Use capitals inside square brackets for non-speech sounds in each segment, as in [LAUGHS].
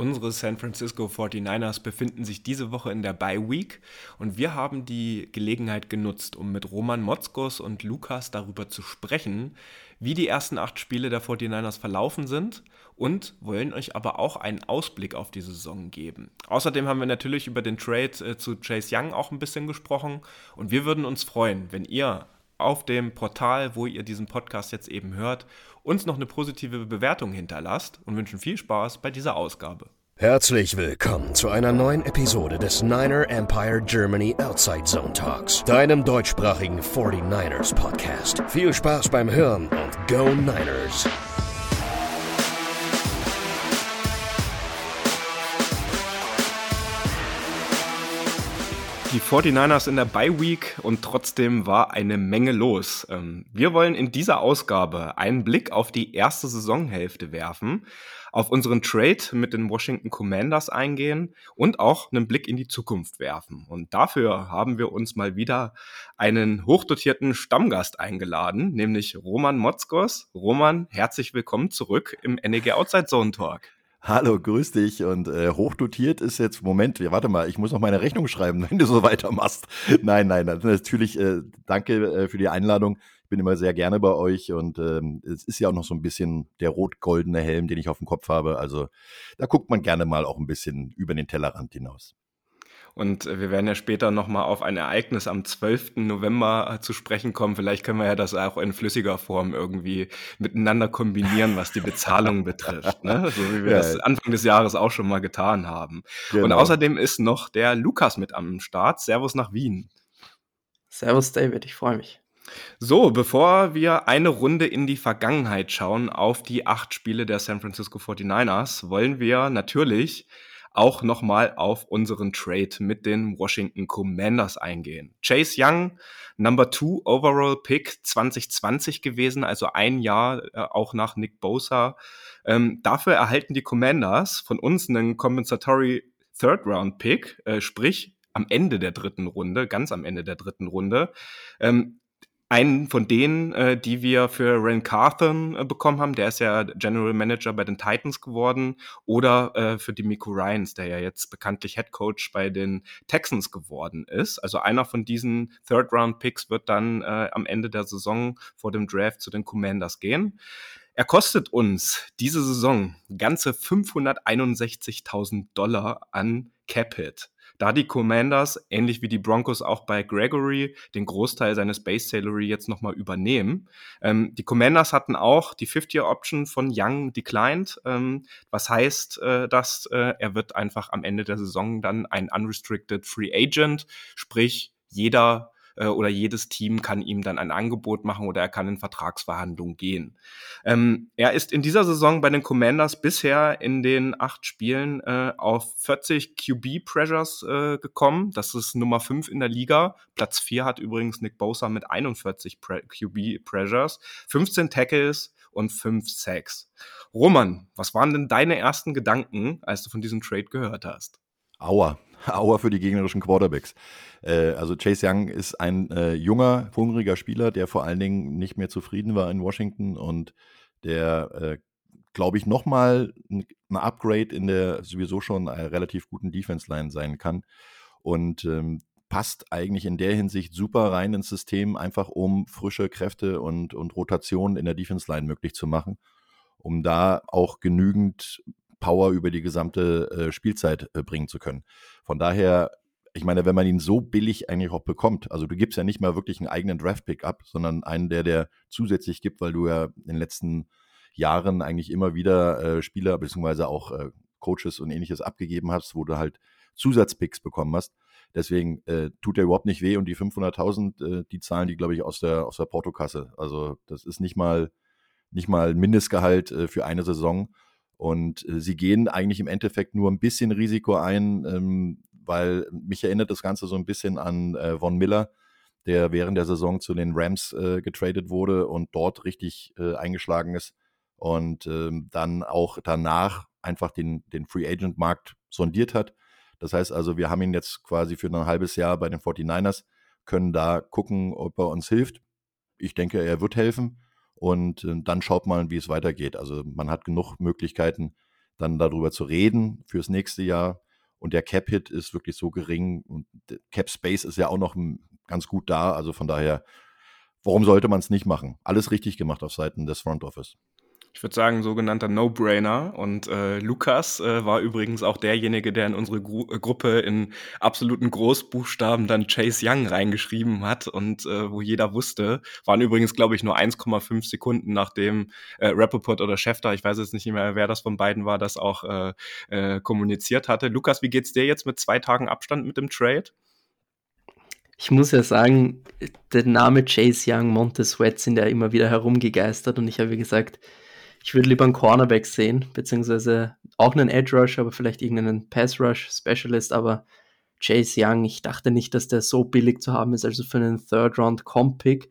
Unsere San Francisco 49ers befinden sich diese Woche in der Bye Week und wir haben die Gelegenheit genutzt, um mit Roman Motzkos und Lukas darüber zu sprechen, wie die ersten acht Spiele der 49ers verlaufen sind und wollen euch aber auch einen Ausblick auf die Saison geben. Außerdem haben wir natürlich über den Trade äh, zu Chase Young auch ein bisschen gesprochen und wir würden uns freuen, wenn ihr auf dem Portal, wo ihr diesen Podcast jetzt eben hört, uns noch eine positive Bewertung hinterlasst und wünschen viel Spaß bei dieser Ausgabe. Herzlich willkommen zu einer neuen Episode des Niner Empire Germany Outside Zone Talks, deinem deutschsprachigen 49ers Podcast. Viel Spaß beim Hören und Go Niners! Die 49ers in der Bye Week und trotzdem war eine Menge los. Ähm, wir wollen in dieser Ausgabe einen Blick auf die erste Saisonhälfte werfen, auf unseren Trade mit den Washington Commanders eingehen und auch einen Blick in die Zukunft werfen. Und dafür haben wir uns mal wieder einen hochdotierten Stammgast eingeladen, nämlich Roman Motzkos. Roman, herzlich willkommen zurück im NEG Outside Zone Talk. Hallo, grüß dich. Und äh, hochdotiert ist jetzt, Moment, warte mal, ich muss noch meine Rechnung schreiben, [LAUGHS] wenn du so weitermachst. Nein, nein, natürlich, äh, danke äh, für die Einladung. Ich bin immer sehr gerne bei euch und ähm, es ist ja auch noch so ein bisschen der rot-goldene Helm, den ich auf dem Kopf habe. Also da guckt man gerne mal auch ein bisschen über den Tellerrand hinaus. Und äh, wir werden ja später nochmal auf ein Ereignis am 12. November äh, zu sprechen kommen. Vielleicht können wir ja das auch in flüssiger Form irgendwie miteinander kombinieren, was die Bezahlung [LAUGHS] betrifft. Ne? So wie wir ja. das Anfang des Jahres auch schon mal getan haben. Genau. Und außerdem ist noch der Lukas mit am Start. Servus nach Wien. Servus David, ich freue mich. So, bevor wir eine Runde in die Vergangenheit schauen auf die acht Spiele der San Francisco 49ers, wollen wir natürlich auch nochmal auf unseren Trade mit den Washington Commanders eingehen. Chase Young, Number Two Overall Pick 2020 gewesen, also ein Jahr äh, auch nach Nick Bosa. Ähm, dafür erhalten die Commanders von uns einen Compensatory Third Round Pick, äh, sprich am Ende der dritten Runde, ganz am Ende der dritten Runde. Ähm, einen von denen, äh, die wir für Ren Carthon äh, bekommen haben, der ist ja General Manager bei den Titans geworden, oder äh, für Demico Ryans, der ja jetzt bekanntlich Head Coach bei den Texans geworden ist. Also einer von diesen Third-Round-Picks wird dann äh, am Ende der Saison vor dem Draft zu den Commanders gehen. Er kostet uns diese Saison ganze 561.000 Dollar an Cap-Hit da die Commanders, ähnlich wie die Broncos auch bei Gregory, den Großteil seines Base Salary jetzt nochmal übernehmen. Ähm, die Commanders hatten auch die 50-Year-Option von Young declined, ähm, was heißt, äh, dass äh, er wird einfach am Ende der Saison dann ein unrestricted Free Agent, sprich jeder äh, oder jedes Team kann ihm dann ein Angebot machen oder er kann in Vertragsverhandlungen gehen. Ähm, er ist in dieser Saison bei den Commanders bisher in den acht Spielen äh, auf 40 QB Pressures äh, gekommen. Das ist Nummer 5 in der Liga. Platz 4 hat übrigens Nick Bosa mit 41 Pre QB Pressures, 15 Tackles und 5 Sacks. Roman, was waren denn deine ersten Gedanken, als du von diesem Trade gehört hast? Aua, [LAUGHS] Aua für die gegnerischen Quarterbacks. Äh, also Chase Young ist ein äh, junger, hungriger Spieler, der vor allen Dingen nicht mehr zufrieden war in Washington und der, äh, glaube ich, nochmal ein, Upgrade in der sowieso schon relativ guten Defense-Line sein kann. Und ähm, passt eigentlich in der Hinsicht super rein ins System, einfach um frische Kräfte und, und Rotation in der Defense-Line möglich zu machen, um da auch genügend Power über die gesamte äh, Spielzeit äh, bringen zu können. Von daher, ich meine, wenn man ihn so billig eigentlich auch bekommt, also du gibst ja nicht mal wirklich einen eigenen Draft-Pick ab, sondern einen, der der zusätzlich gibt, weil du ja in den letzten Jahren eigentlich immer wieder äh, Spieler beziehungsweise auch äh, Coaches und ähnliches abgegeben hast, wo du halt Zusatzpicks bekommen hast. Deswegen äh, tut er überhaupt nicht weh und die 500.000, äh, die zahlen die, glaube ich, aus der, aus der Portokasse. Also das ist nicht mal, nicht mal Mindestgehalt äh, für eine Saison. Und äh, sie gehen eigentlich im Endeffekt nur ein bisschen Risiko ein, ähm, weil mich erinnert das Ganze so ein bisschen an äh, Von Miller, der während der Saison zu den Rams äh, getradet wurde und dort richtig äh, eingeschlagen ist und ähm, dann auch danach einfach den, den Free Agent Markt sondiert hat. Das heißt also, wir haben ihn jetzt quasi für ein halbes Jahr bei den 49ers, können da gucken, ob er uns hilft. Ich denke, er wird helfen und äh, dann schaut man, wie es weitergeht. Also man hat genug Möglichkeiten, dann darüber zu reden fürs nächste Jahr. Und der Cap-Hit ist wirklich so gering und Cap-Space ist ja auch noch ganz gut da. Also von daher, warum sollte man es nicht machen? Alles richtig gemacht auf Seiten des Front Office ich würde sagen, sogenannter No-Brainer. Und äh, Lukas äh, war übrigens auch derjenige, der in unsere Gru äh, Gruppe in absoluten Großbuchstaben dann Chase Young reingeschrieben hat und äh, wo jeder wusste, waren übrigens, glaube ich, nur 1,5 Sekunden nachdem äh, Rappaport oder Schäfter, ich weiß jetzt nicht mehr, wer das von beiden war, das auch äh, äh, kommuniziert hatte. Lukas, wie geht's dir jetzt mit zwei Tagen Abstand mit dem Trade? Ich muss ja sagen, der Name Chase Young, Montez Sweat sind ja immer wieder herumgegeistert und ich habe gesagt, ich würde lieber einen Cornerback sehen, beziehungsweise auch einen Edge Rush, aber vielleicht irgendeinen Pass Rush Specialist, aber Chase Young, ich dachte nicht, dass der so billig zu haben ist, also für einen Third Round Comp Pick,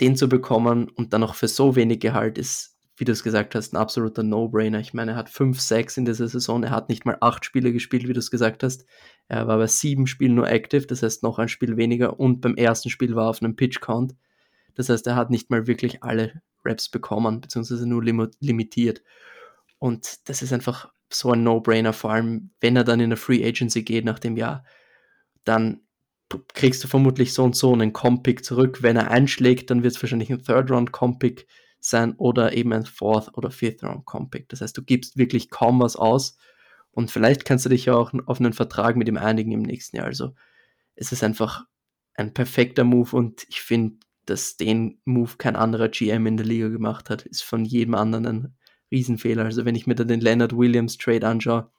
den zu bekommen und dann auch für so wenig Gehalt ist, wie du es gesagt hast, ein absoluter No-Brainer. Ich meine, er hat 5 Sacks in dieser Saison, er hat nicht mal acht Spiele gespielt, wie du es gesagt hast. Er war bei sieben Spielen nur active, das heißt noch ein Spiel weniger und beim ersten Spiel war er auf einem Pitch Count. Das heißt, er hat nicht mal wirklich alle Raps bekommen, beziehungsweise nur lim limitiert. Und das ist einfach so ein No-Brainer, vor allem wenn er dann in eine Free Agency geht nach dem Jahr, dann kriegst du vermutlich so und so einen Comp-Pick zurück. Wenn er einschlägt, dann wird es wahrscheinlich ein Third-Round-Comp-Pick sein oder eben ein Fourth- oder Fifth-Round-Comp-Pick. Das heißt, du gibst wirklich kaum was aus und vielleicht kannst du dich ja auch auf einen Vertrag mit ihm einigen im nächsten Jahr. Also es ist einfach ein perfekter Move und ich finde, dass den Move kein anderer GM in der Liga gemacht hat, ist von jedem anderen ein Riesenfehler. Also wenn ich mir da den Leonard Williams Trade anschaue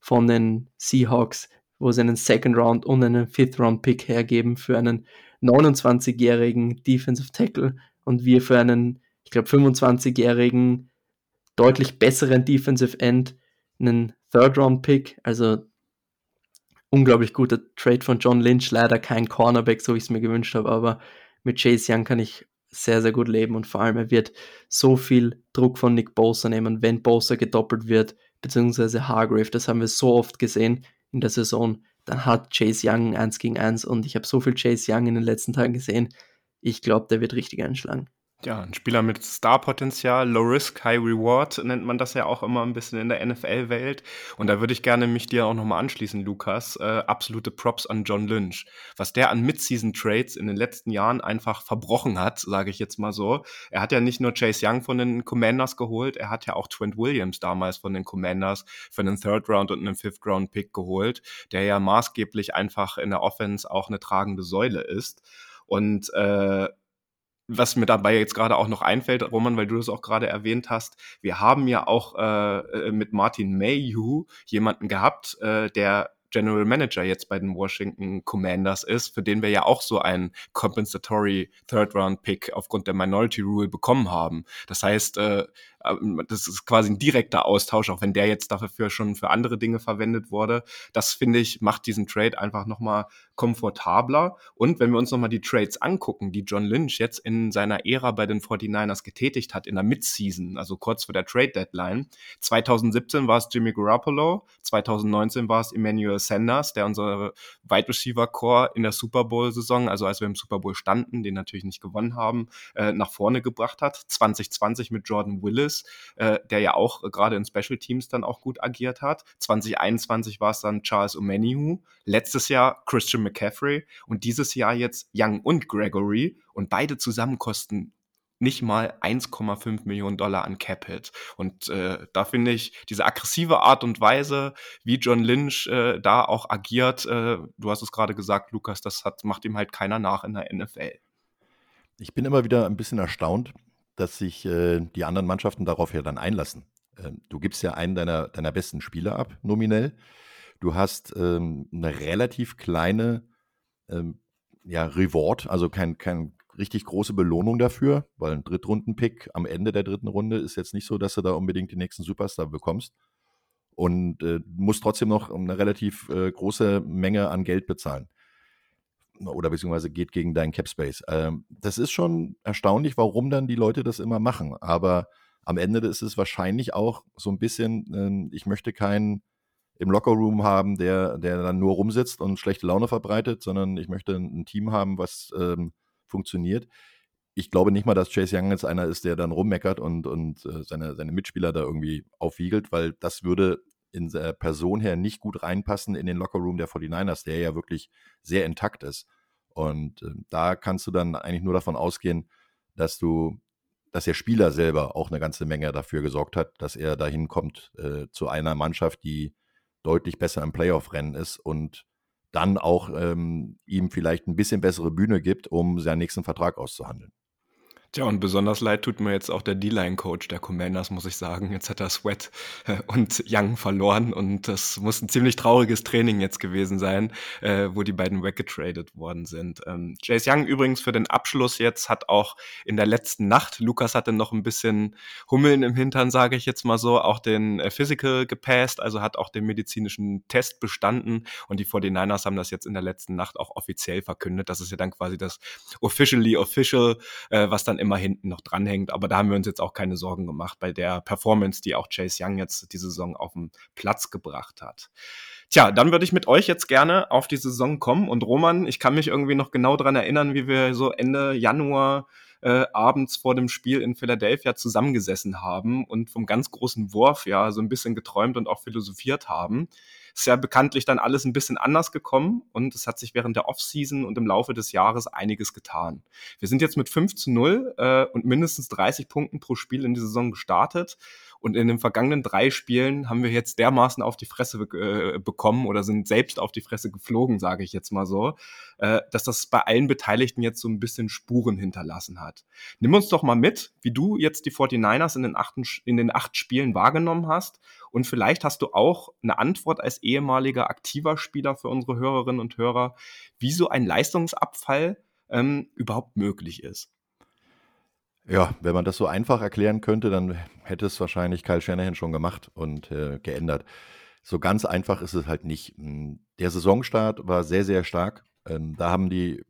von den Seahawks, wo sie einen Second Round und einen Fifth Round Pick hergeben für einen 29-jährigen Defensive Tackle und wir für einen, ich glaube, 25-jährigen, deutlich besseren Defensive End einen Third Round Pick. Also unglaublich guter Trade von John Lynch, leider kein Cornerback, so wie ich es mir gewünscht habe, aber mit Chase Young kann ich sehr, sehr gut leben und vor allem er wird so viel Druck von Nick Bosa nehmen, wenn Bosa gedoppelt wird, beziehungsweise Hargrave, das haben wir so oft gesehen in der Saison, dann hat Chase Young 1 gegen 1 und ich habe so viel Chase Young in den letzten Tagen gesehen, ich glaube, der wird richtig einschlagen. Ja, ein Spieler mit Star-Potenzial, Low Risk, High Reward nennt man das ja auch immer ein bisschen in der NFL-Welt. Und da würde ich gerne mich dir auch nochmal anschließen, Lukas. Äh, absolute Props an John Lynch. Was der an Mid-Season-Trades in den letzten Jahren einfach verbrochen hat, sage ich jetzt mal so. Er hat ja nicht nur Chase Young von den Commanders geholt, er hat ja auch Trent Williams damals von den Commanders für einen Third-Round und einen Fifth-Round-Pick geholt, der ja maßgeblich einfach in der Offense auch eine tragende Säule ist. Und äh, was mir dabei jetzt gerade auch noch einfällt, Roman, weil du das auch gerade erwähnt hast, wir haben ja auch äh, äh mit Martin Mayhew jemanden gehabt, äh, der General Manager jetzt bei den Washington Commanders ist, für den wir ja auch so einen Compensatory Third Round Pick aufgrund der Minority Rule bekommen haben. Das heißt, äh, das ist quasi ein direkter Austausch, auch wenn der jetzt dafür schon für andere Dinge verwendet wurde. Das finde ich, macht diesen Trade einfach nochmal komfortabler. Und wenn wir uns nochmal die Trades angucken, die John Lynch jetzt in seiner Ära bei den 49ers getätigt hat, in der Midseason, also kurz vor der Trade Deadline. 2017 war es Jimmy Garoppolo, 2019 war es Emmanuel Sanders, der unsere Wide Receiver Core in der Super Bowl Saison, also als wir im Super Bowl standen, den natürlich nicht gewonnen haben, äh, nach vorne gebracht hat. 2020 mit Jordan Willis ist, äh, der ja auch äh, gerade in Special Teams dann auch gut agiert hat. 2021 war es dann Charles Omenihu, letztes Jahr Christian McCaffrey und dieses Jahr jetzt Young und Gregory und beide zusammen kosten nicht mal 1,5 Millionen Dollar an Cap-Hit. Und äh, da finde ich diese aggressive Art und Weise, wie John Lynch äh, da auch agiert, äh, du hast es gerade gesagt, Lukas, das hat, macht ihm halt keiner nach in der NFL. Ich bin immer wieder ein bisschen erstaunt, dass sich äh, die anderen Mannschaften darauf ja dann einlassen. Ähm, du gibst ja einen deiner, deiner besten Spieler ab, nominell. Du hast ähm, eine relativ kleine ähm, ja, Reward, also kein, kein richtig große Belohnung dafür, weil ein Drittrunden-Pick am Ende der dritten Runde ist jetzt nicht so, dass du da unbedingt den nächsten Superstar bekommst. Und äh, musst trotzdem noch eine relativ äh, große Menge an Geld bezahlen oder beziehungsweise geht gegen deinen Cap Space. Ähm, das ist schon erstaunlich, warum dann die Leute das immer machen. Aber am Ende ist es wahrscheinlich auch so ein bisschen, äh, ich möchte keinen im Lockerroom haben, der, der dann nur rumsitzt und schlechte Laune verbreitet, sondern ich möchte ein Team haben, was ähm, funktioniert. ich glaube nicht mal, dass Chase Young jetzt einer ist, der dann rummeckert und, und äh, seine, seine Mitspieler da irgendwie aufwiegelt, weil das würde in der Person her nicht gut reinpassen in den Lockerroom der 49ers, der ja wirklich sehr intakt ist. Und äh, da kannst du dann eigentlich nur davon ausgehen, dass du, dass der Spieler selber auch eine ganze Menge dafür gesorgt hat, dass er dahin kommt äh, zu einer Mannschaft, die deutlich besser im Playoff-Rennen ist und dann auch ähm, ihm vielleicht ein bisschen bessere Bühne gibt, um seinen nächsten Vertrag auszuhandeln. Tja, und besonders leid tut mir jetzt auch der D-Line-Coach der Commanders, muss ich sagen. Jetzt hat er Sweat äh, und Young verloren und das muss ein ziemlich trauriges Training jetzt gewesen sein, äh, wo die beiden weggetradet worden sind. Ähm, Jace Young übrigens für den Abschluss jetzt hat auch in der letzten Nacht, Lukas hatte noch ein bisschen Hummeln im Hintern, sage ich jetzt mal so, auch den äh, Physical gepasst, also hat auch den medizinischen Test bestanden und die 49ers haben das jetzt in der letzten Nacht auch offiziell verkündet. Das ist ja dann quasi das officially official, äh, was dann immer hinten noch dranhängt. Aber da haben wir uns jetzt auch keine Sorgen gemacht bei der Performance, die auch Chase Young jetzt die Saison auf den Platz gebracht hat. Tja, dann würde ich mit euch jetzt gerne auf die Saison kommen. Und Roman, ich kann mich irgendwie noch genau daran erinnern, wie wir so Ende Januar äh, abends vor dem Spiel in Philadelphia zusammengesessen haben und vom ganz großen Wurf ja so ein bisschen geträumt und auch philosophiert haben. Ist ja bekanntlich dann alles ein bisschen anders gekommen und es hat sich während der Offseason und im Laufe des Jahres einiges getan. Wir sind jetzt mit 5 zu 0 äh, und mindestens 30 Punkten pro Spiel in die Saison gestartet und in den vergangenen drei Spielen haben wir jetzt dermaßen auf die Fresse äh, bekommen oder sind selbst auf die Fresse geflogen, sage ich jetzt mal so, äh, dass das bei allen Beteiligten jetzt so ein bisschen Spuren hinterlassen hat. Nimm uns doch mal mit, wie du jetzt die 49ers in den, achten, in den acht Spielen wahrgenommen hast und vielleicht hast du auch eine Antwort als ehemaliger aktiver Spieler für unsere Hörerinnen und Hörer, wie so ein Leistungsabfall ähm, überhaupt möglich ist. Ja, wenn man das so einfach erklären könnte, dann hätte es wahrscheinlich Kyle Shanahan schon gemacht und äh, geändert. So ganz einfach ist es halt nicht. Hm, der Saisonstart war sehr, sehr stark. Ähm, da haben die,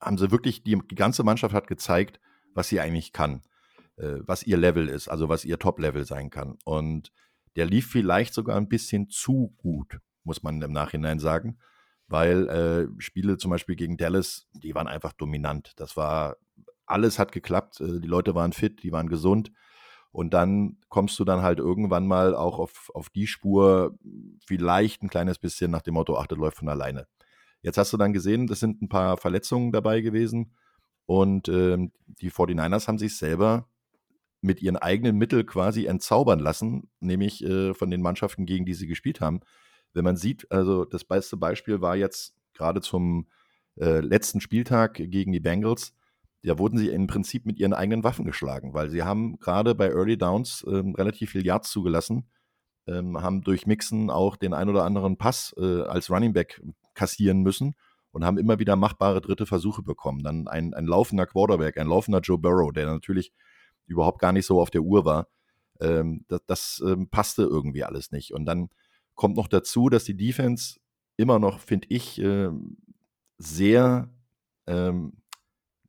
haben sie wirklich, die, die ganze Mannschaft hat gezeigt, was sie eigentlich kann, äh, was ihr Level ist, also was ihr Top-Level sein kann. Und der lief vielleicht sogar ein bisschen zu gut, muss man im Nachhinein sagen, weil äh, Spiele zum Beispiel gegen Dallas, die waren einfach dominant. Das war alles hat geklappt, äh, die Leute waren fit, die waren gesund. Und dann kommst du dann halt irgendwann mal auch auf, auf die Spur, vielleicht ein kleines bisschen nach dem Motto, ach, das läuft von alleine. Jetzt hast du dann gesehen, das sind ein paar Verletzungen dabei gewesen. Und ähm, die 49ers haben sich selber mit ihren eigenen Mitteln quasi entzaubern lassen, nämlich äh, von den Mannschaften, gegen die sie gespielt haben. Wenn man sieht, also das beste Beispiel war jetzt gerade zum äh, letzten Spieltag gegen die Bengals, da wurden sie im Prinzip mit ihren eigenen Waffen geschlagen, weil sie haben gerade bei Early Downs ähm, relativ viel Yards zugelassen, ähm, haben durch Mixen auch den ein oder anderen Pass äh, als Running Back kassieren müssen und haben immer wieder machbare dritte Versuche bekommen. Dann ein, ein laufender Quarterback, ein laufender Joe Burrow, der natürlich überhaupt gar nicht so auf der Uhr war. Ähm, das, das ähm, passte irgendwie alles nicht. Und dann kommt noch dazu, dass die Defense immer noch, finde ich, äh, sehr ähm,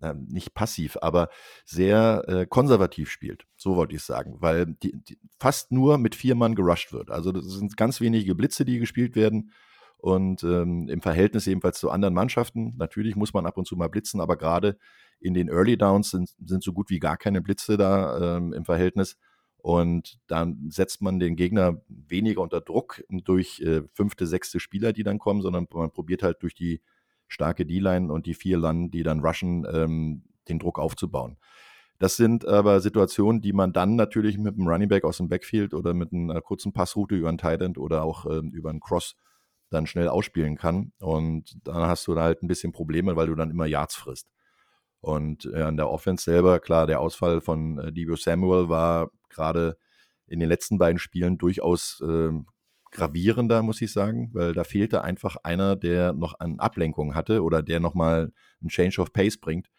äh, nicht passiv, aber sehr äh, konservativ spielt. So wollte ich sagen, weil die, die fast nur mit vier Mann gerusht wird. Also das sind ganz wenige Blitze, die gespielt werden. Und ähm, im Verhältnis jedenfalls zu anderen Mannschaften, natürlich muss man ab und zu mal blitzen, aber gerade in den Early Downs sind, sind so gut wie gar keine Blitze da ähm, im Verhältnis. Und dann setzt man den Gegner weniger unter Druck durch äh, fünfte, sechste Spieler, die dann kommen, sondern man probiert halt durch die starke D-Line und die vier Landen, die dann rushen, ähm, den Druck aufzubauen. Das sind aber Situationen, die man dann natürlich mit einem Running Back aus dem Backfield oder mit einer kurzen Passroute über einen Tight End oder auch ähm, über einen Cross dann schnell ausspielen kann. Und dann hast du da halt ein bisschen Probleme, weil du dann immer Yards frisst. Und äh, an der Offense selber, klar, der Ausfall von äh, Debo Samuel war gerade in den letzten beiden Spielen durchaus äh, gravierender, muss ich sagen, weil da fehlte einfach einer, der noch an Ablenkung hatte oder der nochmal einen Change of Pace bringt.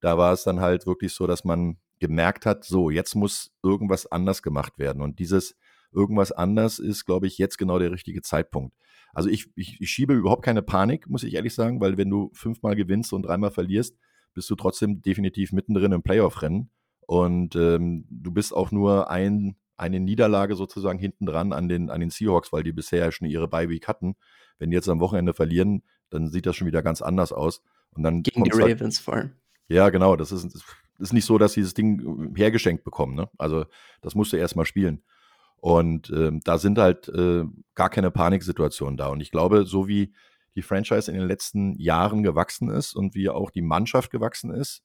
Da war es dann halt wirklich so, dass man gemerkt hat, so, jetzt muss irgendwas anders gemacht werden. Und dieses irgendwas anders ist, glaube ich, jetzt genau der richtige Zeitpunkt. Also ich, ich, ich schiebe überhaupt keine Panik, muss ich ehrlich sagen, weil wenn du fünfmal gewinnst und dreimal verlierst, bist du trotzdem definitiv mittendrin im Playoff-Rennen. Und ähm, du bist auch nur ein eine Niederlage sozusagen hinten dran an den, an den Seahawks, weil die bisher ja schon ihre Bye-Week hatten. Wenn die jetzt am Wochenende verlieren, dann sieht das schon wieder ganz anders aus. Und dann Gegen die halt Ravens halt, vor allem. Ja, genau. Das ist, ist nicht so, dass sie das Ding hergeschenkt bekommen. Ne? Also das musst du erstmal spielen. Und ähm, da sind halt äh, gar keine Paniksituationen da. Und ich glaube, so wie die Franchise in den letzten Jahren gewachsen ist und wie auch die Mannschaft gewachsen ist,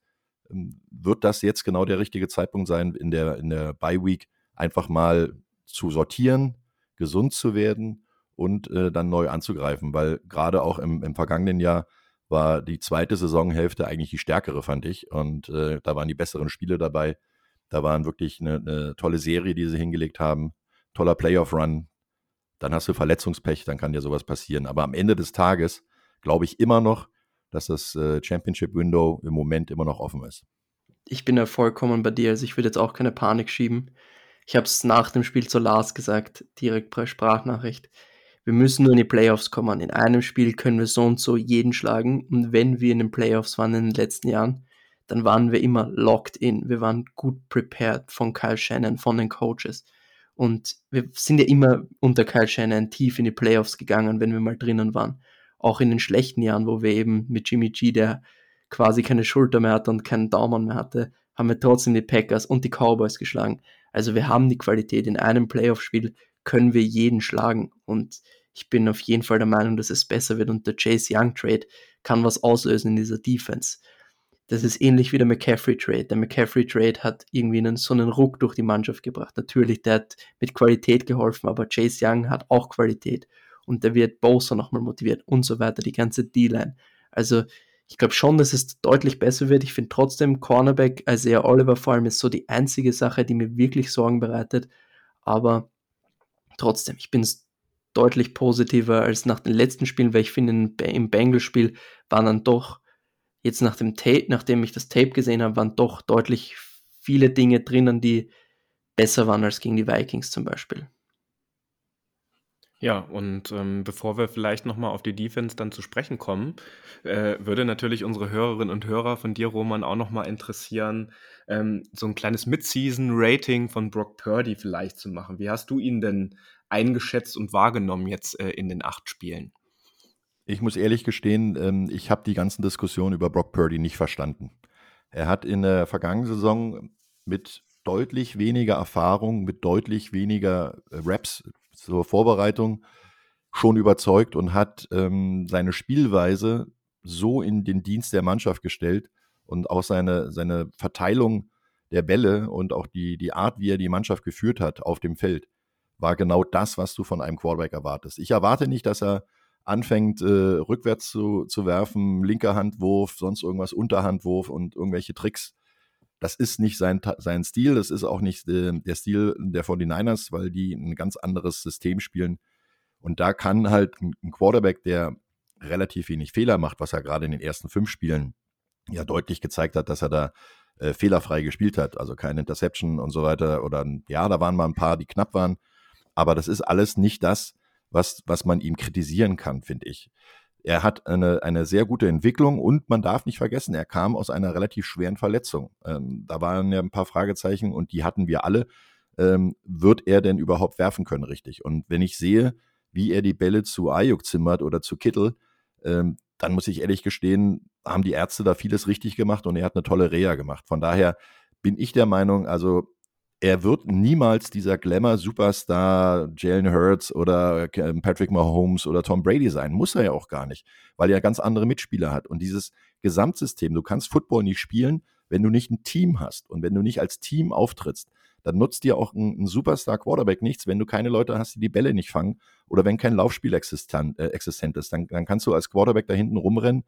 ähm, wird das jetzt genau der richtige Zeitpunkt sein, in der, in der Bye Week einfach mal zu sortieren, gesund zu werden und äh, dann neu anzugreifen, weil gerade auch im, im vergangenen Jahr war die zweite Saisonhälfte eigentlich die stärkere, fand ich. Und äh, da waren die besseren Spiele dabei. Da waren wirklich eine, eine tolle Serie, die sie hingelegt haben. Toller Playoff-Run. Dann hast du Verletzungspech, dann kann dir sowas passieren. Aber am Ende des Tages glaube ich immer noch, dass das äh, Championship-Window im Moment immer noch offen ist. Ich bin ja vollkommen bei dir. Also ich würde jetzt auch keine Panik schieben. Ich habe es nach dem Spiel zu Lars gesagt, direkt per Sprachnachricht wir müssen nur in die Playoffs kommen. In einem Spiel können wir so und so jeden schlagen. Und wenn wir in den Playoffs waren in den letzten Jahren, dann waren wir immer locked in. Wir waren gut prepared von Kyle Shannon, von den Coaches. Und wir sind ja immer unter Kyle Shannon tief in die Playoffs gegangen, wenn wir mal drinnen waren. Auch in den schlechten Jahren, wo wir eben mit Jimmy G, der quasi keine Schulter mehr hatte und keinen Daumen mehr hatte, haben wir trotzdem die Packers und die Cowboys geschlagen. Also wir haben die Qualität. In einem Playoff-Spiel können wir jeden schlagen. Und ich bin auf jeden Fall der Meinung, dass es besser wird und der Chase Young Trade kann was auslösen in dieser Defense. Das ist ähnlich wie der McCaffrey Trade. Der McCaffrey Trade hat irgendwie einen, so einen Ruck durch die Mannschaft gebracht. Natürlich, der hat mit Qualität geholfen, aber Chase Young hat auch Qualität und der wird Bowser nochmal motiviert und so weiter, die ganze D-Line. Also ich glaube schon, dass es deutlich besser wird. Ich finde trotzdem Cornerback, also ja Oliver vor allem ist so die einzige Sache, die mir wirklich Sorgen bereitet. Aber trotzdem, ich bin deutlich positiver als nach den letzten Spielen, weil ich finde, im Bengals-Spiel waren dann doch, jetzt nach dem Tape, nachdem ich das Tape gesehen habe, waren doch deutlich viele Dinge drinnen, die besser waren als gegen die Vikings zum Beispiel. Ja, und ähm, bevor wir vielleicht nochmal auf die Defense dann zu sprechen kommen, äh, würde natürlich unsere Hörerinnen und Hörer von dir, Roman, auch nochmal interessieren, ähm, so ein kleines Mid-Season-Rating von Brock Purdy vielleicht zu machen. Wie hast du ihn denn eingeschätzt und wahrgenommen jetzt äh, in den acht Spielen? Ich muss ehrlich gestehen, ähm, ich habe die ganzen Diskussionen über Brock Purdy nicht verstanden. Er hat in der vergangenen Saison mit deutlich weniger Erfahrung, mit deutlich weniger äh, Raps zur Vorbereitung schon überzeugt und hat ähm, seine Spielweise so in den Dienst der Mannschaft gestellt und auch seine, seine Verteilung der Bälle und auch die, die Art, wie er die Mannschaft geführt hat auf dem Feld, war genau das, was du von einem Quarterback erwartest. Ich erwarte nicht, dass er anfängt, äh, rückwärts zu, zu werfen, linker Handwurf, sonst irgendwas, Unterhandwurf und irgendwelche Tricks. Das ist nicht sein, sein Stil, das ist auch nicht äh, der Stil der 49ers, weil die ein ganz anderes System spielen. Und da kann halt ein Quarterback, der relativ wenig Fehler macht, was er gerade in den ersten fünf Spielen ja deutlich gezeigt hat, dass er da äh, fehlerfrei gespielt hat, also keine Interception und so weiter. Oder ja, da waren mal ein paar, die knapp waren. Aber das ist alles nicht das, was, was man ihm kritisieren kann, finde ich. Er hat eine, eine sehr gute Entwicklung und man darf nicht vergessen, er kam aus einer relativ schweren Verletzung. Ähm, da waren ja ein paar Fragezeichen und die hatten wir alle. Ähm, wird er denn überhaupt werfen können, richtig? Und wenn ich sehe, wie er die Bälle zu Ayuk zimmert oder zu Kittel, ähm, dann muss ich ehrlich gestehen, haben die Ärzte da vieles richtig gemacht und er hat eine tolle Reha gemacht. Von daher bin ich der Meinung, also er wird niemals dieser Glamour-Superstar Jalen Hurts oder ähm, Patrick Mahomes oder Tom Brady sein. Muss er ja auch gar nicht, weil er ganz andere Mitspieler hat. Und dieses Gesamtsystem, du kannst Football nicht spielen, wenn du nicht ein Team hast und wenn du nicht als Team auftrittst. Dann nutzt dir auch ein, ein Superstar-Quarterback nichts, wenn du keine Leute hast, die die Bälle nicht fangen oder wenn kein Laufspiel existent, äh, existent ist. Dann, dann kannst du als Quarterback da hinten rumrennen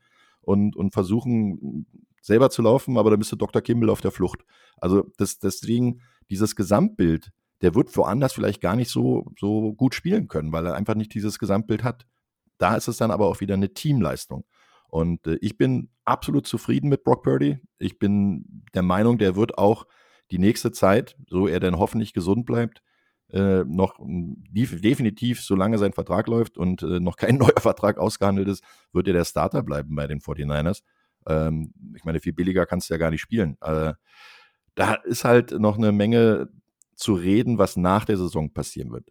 und, und versuchen, selber zu laufen, aber dann bist du Dr. Kimball auf der Flucht. Also das, deswegen dieses Gesamtbild, der wird woanders vielleicht gar nicht so, so gut spielen können, weil er einfach nicht dieses Gesamtbild hat. Da ist es dann aber auch wieder eine Teamleistung. Und äh, ich bin absolut zufrieden mit Brock Purdy. Ich bin der Meinung, der wird auch die nächste Zeit, so er denn hoffentlich gesund bleibt, äh, noch definitiv, solange sein Vertrag läuft und äh, noch kein [LAUGHS] neuer Vertrag ausgehandelt ist, wird er der Starter bleiben bei den 49ers. Ähm, ich meine, viel billiger kannst du ja gar nicht spielen. Äh, da ist halt noch eine Menge zu reden, was nach der Saison passieren wird.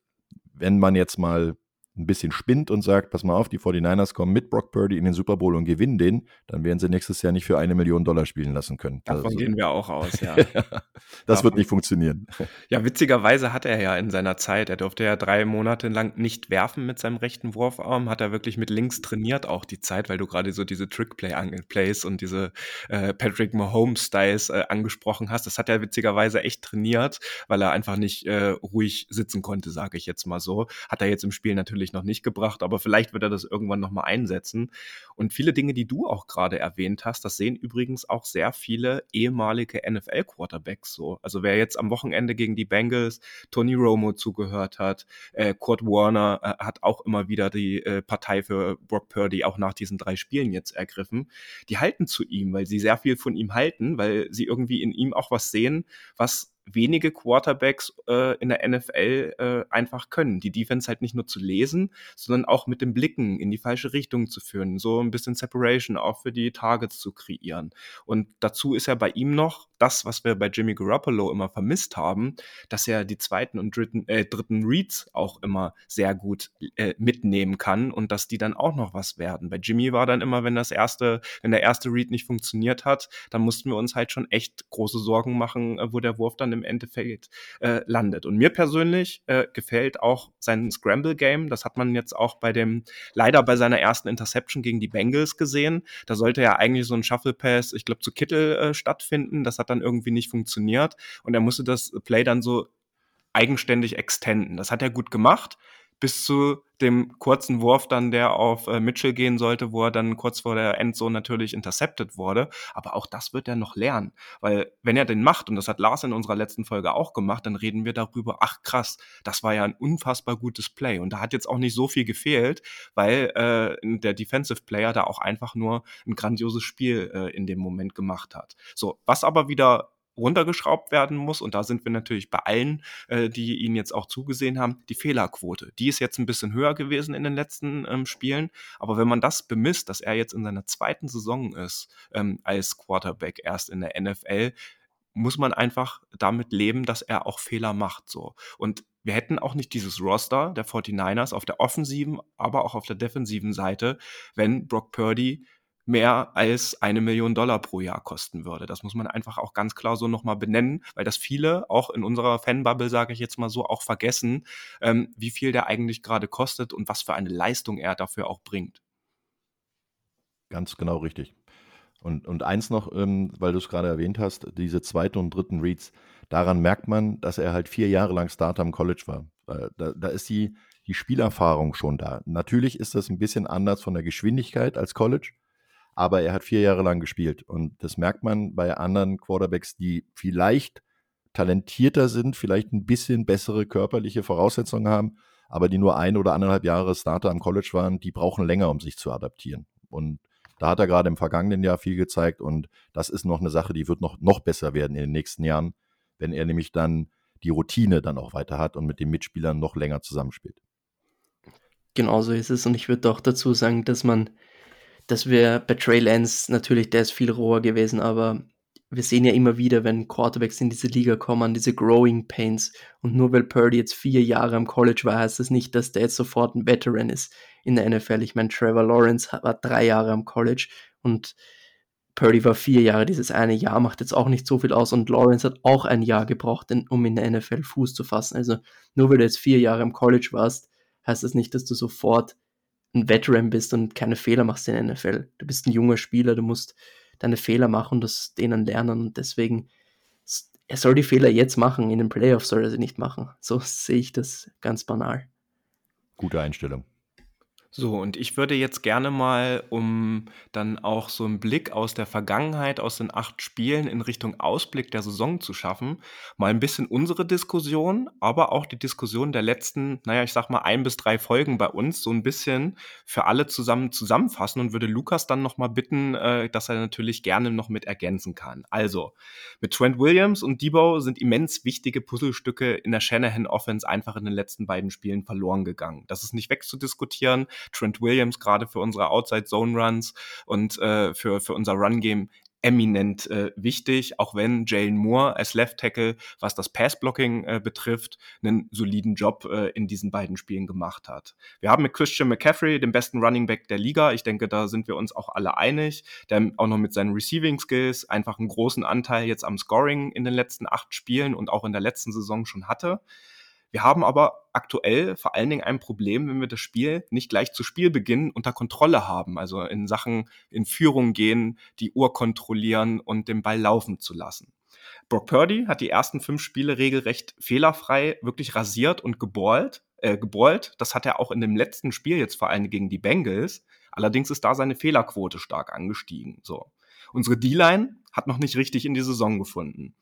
Wenn man jetzt mal ein bisschen spinnt und sagt, pass mal auf, die 49ers kommen mit Brock Purdy in den Super Bowl und gewinnen den, dann werden sie nächstes Jahr nicht für eine Million Dollar spielen lassen können. Davon also, gehen wir auch aus, ja. [LAUGHS] das Davon. wird nicht funktionieren. [LAUGHS] Ja, witzigerweise hat er ja in seiner Zeit, er durfte ja drei Monate lang nicht werfen mit seinem rechten Wurfarm, hat er wirklich mit links trainiert auch die Zeit, weil du gerade so diese Trick-Play-Plays und diese äh, Patrick Mahomes-Styles äh, angesprochen hast. Das hat er witzigerweise echt trainiert, weil er einfach nicht äh, ruhig sitzen konnte, sage ich jetzt mal so. Hat er jetzt im Spiel natürlich noch nicht gebracht, aber vielleicht wird er das irgendwann nochmal einsetzen. Und viele Dinge, die du auch gerade erwähnt hast, das sehen übrigens auch sehr viele ehemalige NFL-Quarterbacks so. Also wer jetzt am Wochenende gegen die Bengals Tony Romo zugehört hat, äh, Kurt Warner äh, hat auch immer wieder die äh, Partei für Brock Purdy auch nach diesen drei Spielen jetzt ergriffen. Die halten zu ihm, weil sie sehr viel von ihm halten, weil sie irgendwie in ihm auch was sehen, was wenige Quarterbacks äh, in der NFL äh, einfach können. Die Defense halt nicht nur zu lesen, sondern auch mit den Blicken in die falsche Richtung zu führen, so ein bisschen Separation auch für die Targets zu kreieren. Und dazu ist ja bei ihm noch das, was wir bei Jimmy Garoppolo immer vermisst haben, dass er die zweiten und dritten, äh, dritten Reads auch immer sehr gut äh, mitnehmen kann und dass die dann auch noch was werden. Bei Jimmy war dann immer, wenn das erste, wenn der erste Read nicht funktioniert hat, dann mussten wir uns halt schon echt große Sorgen machen, äh, wo der Wurf dann im Endeffekt äh, landet. Und mir persönlich äh, gefällt auch sein Scramble-Game. Das hat man jetzt auch bei dem, leider bei seiner ersten Interception gegen die Bengals gesehen. Da sollte ja eigentlich so ein Shuffle-Pass, ich glaube, zu Kittel äh, stattfinden. Das hat dann irgendwie nicht funktioniert. Und er musste das Play dann so eigenständig extenden. Das hat er gut gemacht bis zu dem kurzen Wurf dann, der auf äh, Mitchell gehen sollte, wo er dann kurz vor der Endzone natürlich intercepted wurde. Aber auch das wird er noch lernen, weil wenn er den macht, und das hat Lars in unserer letzten Folge auch gemacht, dann reden wir darüber, ach krass, das war ja ein unfassbar gutes Play. Und da hat jetzt auch nicht so viel gefehlt, weil äh, der Defensive Player da auch einfach nur ein grandioses Spiel äh, in dem Moment gemacht hat. So, was aber wieder runtergeschraubt werden muss. Und da sind wir natürlich bei allen, äh, die ihn jetzt auch zugesehen haben, die Fehlerquote. Die ist jetzt ein bisschen höher gewesen in den letzten ähm, Spielen. Aber wenn man das bemisst, dass er jetzt in seiner zweiten Saison ist ähm, als Quarterback erst in der NFL, muss man einfach damit leben, dass er auch Fehler macht. So. Und wir hätten auch nicht dieses Roster der 49ers auf der offensiven, aber auch auf der defensiven Seite, wenn Brock Purdy mehr als eine Million Dollar pro Jahr kosten würde. Das muss man einfach auch ganz klar so nochmal benennen, weil das viele, auch in unserer Fanbubble, sage ich jetzt mal so, auch vergessen, ähm, wie viel der eigentlich gerade kostet und was für eine Leistung er dafür auch bringt. Ganz genau richtig. Und, und eins noch, ähm, weil du es gerade erwähnt hast, diese zweiten und dritten Reads, daran merkt man, dass er halt vier Jahre lang Starter im College war. Da, da ist die, die Spielerfahrung schon da. Natürlich ist das ein bisschen anders von der Geschwindigkeit als College, aber er hat vier Jahre lang gespielt. Und das merkt man bei anderen Quarterbacks, die vielleicht talentierter sind, vielleicht ein bisschen bessere körperliche Voraussetzungen haben, aber die nur ein oder anderthalb Jahre Starter am College waren, die brauchen länger, um sich zu adaptieren. Und da hat er gerade im vergangenen Jahr viel gezeigt und das ist noch eine Sache, die wird noch, noch besser werden in den nächsten Jahren, wenn er nämlich dann die Routine dann auch weiter hat und mit den Mitspielern noch länger zusammenspielt. Genauso ist es und ich würde auch dazu sagen, dass man dass wir bei Trey Lance natürlich, der ist viel roher gewesen, aber wir sehen ja immer wieder, wenn Quarterbacks in diese Liga kommen, diese Growing Pains. Und nur weil Purdy jetzt vier Jahre am College war, heißt das nicht, dass der jetzt sofort ein Veteran ist in der NFL. Ich meine, Trevor Lawrence war drei Jahre am College und Purdy war vier Jahre. Dieses eine Jahr macht jetzt auch nicht so viel aus und Lawrence hat auch ein Jahr gebraucht, um in der NFL Fuß zu fassen. Also nur weil du jetzt vier Jahre am College warst, heißt das nicht, dass du sofort ein Veteran bist und keine Fehler machst in der NFL. Du bist ein junger Spieler, du musst deine Fehler machen und das denen lernen und deswegen er soll die Fehler jetzt machen, in den Playoffs soll er sie nicht machen. So sehe ich das ganz banal. Gute Einstellung. So, und ich würde jetzt gerne mal, um dann auch so einen Blick aus der Vergangenheit, aus den acht Spielen in Richtung Ausblick der Saison zu schaffen, mal ein bisschen unsere Diskussion, aber auch die Diskussion der letzten, naja, ich sag mal ein bis drei Folgen bei uns so ein bisschen für alle zusammen zusammenfassen und würde Lukas dann nochmal bitten, äh, dass er natürlich gerne noch mit ergänzen kann. Also, mit Trent Williams und Debo sind immens wichtige Puzzlestücke in der Shanahan Offense einfach in den letzten beiden Spielen verloren gegangen. Das ist nicht wegzudiskutieren. Trent Williams gerade für unsere Outside Zone Runs und äh, für, für unser Run Game eminent äh, wichtig, auch wenn Jalen Moore als Left Tackle, was das Passblocking äh, betrifft, einen soliden Job äh, in diesen beiden Spielen gemacht hat. Wir haben mit Christian McCaffrey den besten Running Back der Liga. Ich denke, da sind wir uns auch alle einig, der auch noch mit seinen Receiving Skills einfach einen großen Anteil jetzt am Scoring in den letzten acht Spielen und auch in der letzten Saison schon hatte. Wir haben aber aktuell vor allen Dingen ein Problem, wenn wir das Spiel nicht gleich zu Spielbeginn unter Kontrolle haben. Also in Sachen in Führung gehen, die Uhr kontrollieren und den Ball laufen zu lassen. Brock Purdy hat die ersten fünf Spiele regelrecht fehlerfrei wirklich rasiert und geballt. Äh, geballt. Das hat er auch in dem letzten Spiel jetzt vor allem gegen die Bengals. Allerdings ist da seine Fehlerquote stark angestiegen. So. Unsere D-Line hat noch nicht richtig in die Saison gefunden.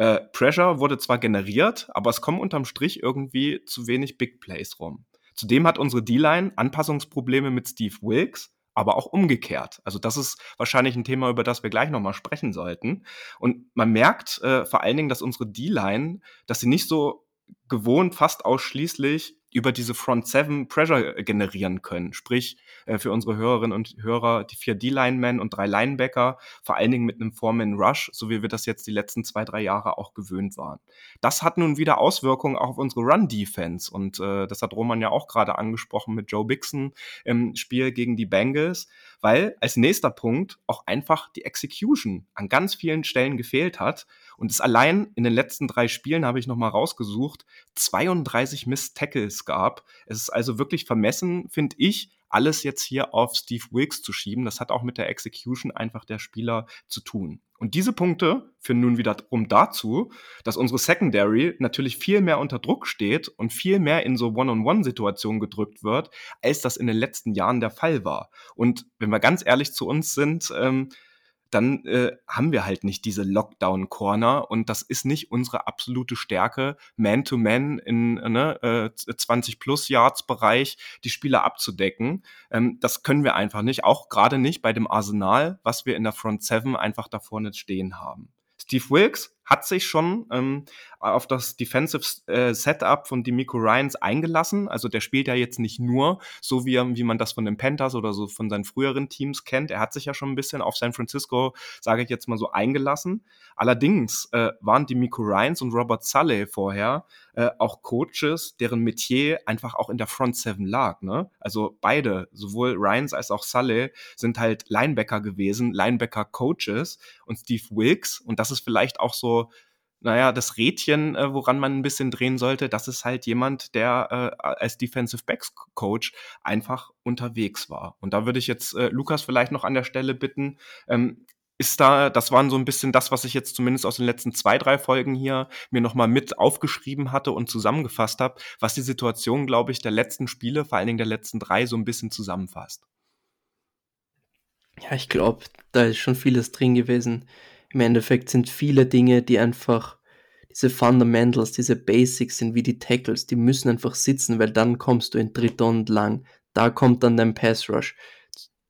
Äh, Pressure wurde zwar generiert, aber es kommen unterm Strich irgendwie zu wenig Big Plays rum. Zudem hat unsere D-Line Anpassungsprobleme mit Steve Wilkes, aber auch umgekehrt. Also das ist wahrscheinlich ein Thema, über das wir gleich nochmal sprechen sollten. Und man merkt äh, vor allen Dingen, dass unsere D-Line, dass sie nicht so gewohnt fast ausschließlich über diese Front Seven Pressure äh, generieren können. Sprich, äh, für unsere Hörerinnen und Hörer die vier D-Linemen und drei Linebacker, vor allen Dingen mit einem Foreman Rush, so wie wir das jetzt die letzten zwei, drei Jahre auch gewöhnt waren. Das hat nun wieder Auswirkungen auch auf unsere Run-Defense und äh, das hat Roman ja auch gerade angesprochen mit Joe Bixon im Spiel gegen die Bengals, weil als nächster Punkt auch einfach die Execution an ganz vielen Stellen gefehlt hat und es allein in den letzten drei Spielen habe ich nochmal rausgesucht, 32 Miss Tackles gab. Es ist also wirklich vermessen, finde ich, alles jetzt hier auf Steve Wilkes zu schieben. Das hat auch mit der Execution einfach der Spieler zu tun. Und diese Punkte führen nun wiederum dazu, dass unsere Secondary natürlich viel mehr unter Druck steht und viel mehr in so One-on-One-Situationen gedrückt wird, als das in den letzten Jahren der Fall war. Und wenn wir ganz ehrlich zu uns sind, ähm, dann äh, haben wir halt nicht diese Lockdown-Corner und das ist nicht unsere absolute Stärke, Man-to-Man -Man in ne, äh, 20-plus-Yards-Bereich die Spieler abzudecken. Ähm, das können wir einfach nicht, auch gerade nicht bei dem Arsenal, was wir in der Front 7 einfach da vorne stehen haben. Steve Wilkes hat sich schon ähm, auf das Defensive äh, Setup von Demico Ryans eingelassen. Also der spielt ja jetzt nicht nur so, wie, wie man das von den Panthers oder so von seinen früheren Teams kennt. Er hat sich ja schon ein bisschen auf San Francisco, sage ich jetzt mal so, eingelassen. Allerdings äh, waren Demico Ryans und Robert Sully vorher äh, auch Coaches, deren Metier einfach auch in der Front Seven lag. Ne? Also beide, sowohl Ryans als auch Sully, sind halt Linebacker gewesen, Linebacker-Coaches und Steve Wilkes. Und das ist vielleicht auch so naja, das Rädchen, äh, woran man ein bisschen drehen sollte, das ist halt jemand, der äh, als Defensive Backs Coach einfach unterwegs war. Und da würde ich jetzt äh, Lukas vielleicht noch an der Stelle bitten, ähm, ist da, das waren so ein bisschen das, was ich jetzt zumindest aus den letzten zwei, drei Folgen hier mir nochmal mit aufgeschrieben hatte und zusammengefasst habe, was die Situation, glaube ich, der letzten Spiele, vor allen Dingen der letzten drei, so ein bisschen zusammenfasst. Ja, ich glaube, da ist schon vieles drin gewesen im Endeffekt sind viele Dinge, die einfach diese Fundamentals, diese Basics sind wie die Tackles, die müssen einfach sitzen, weil dann kommst du in dritter und lang. Da kommt dann dein Pass Rush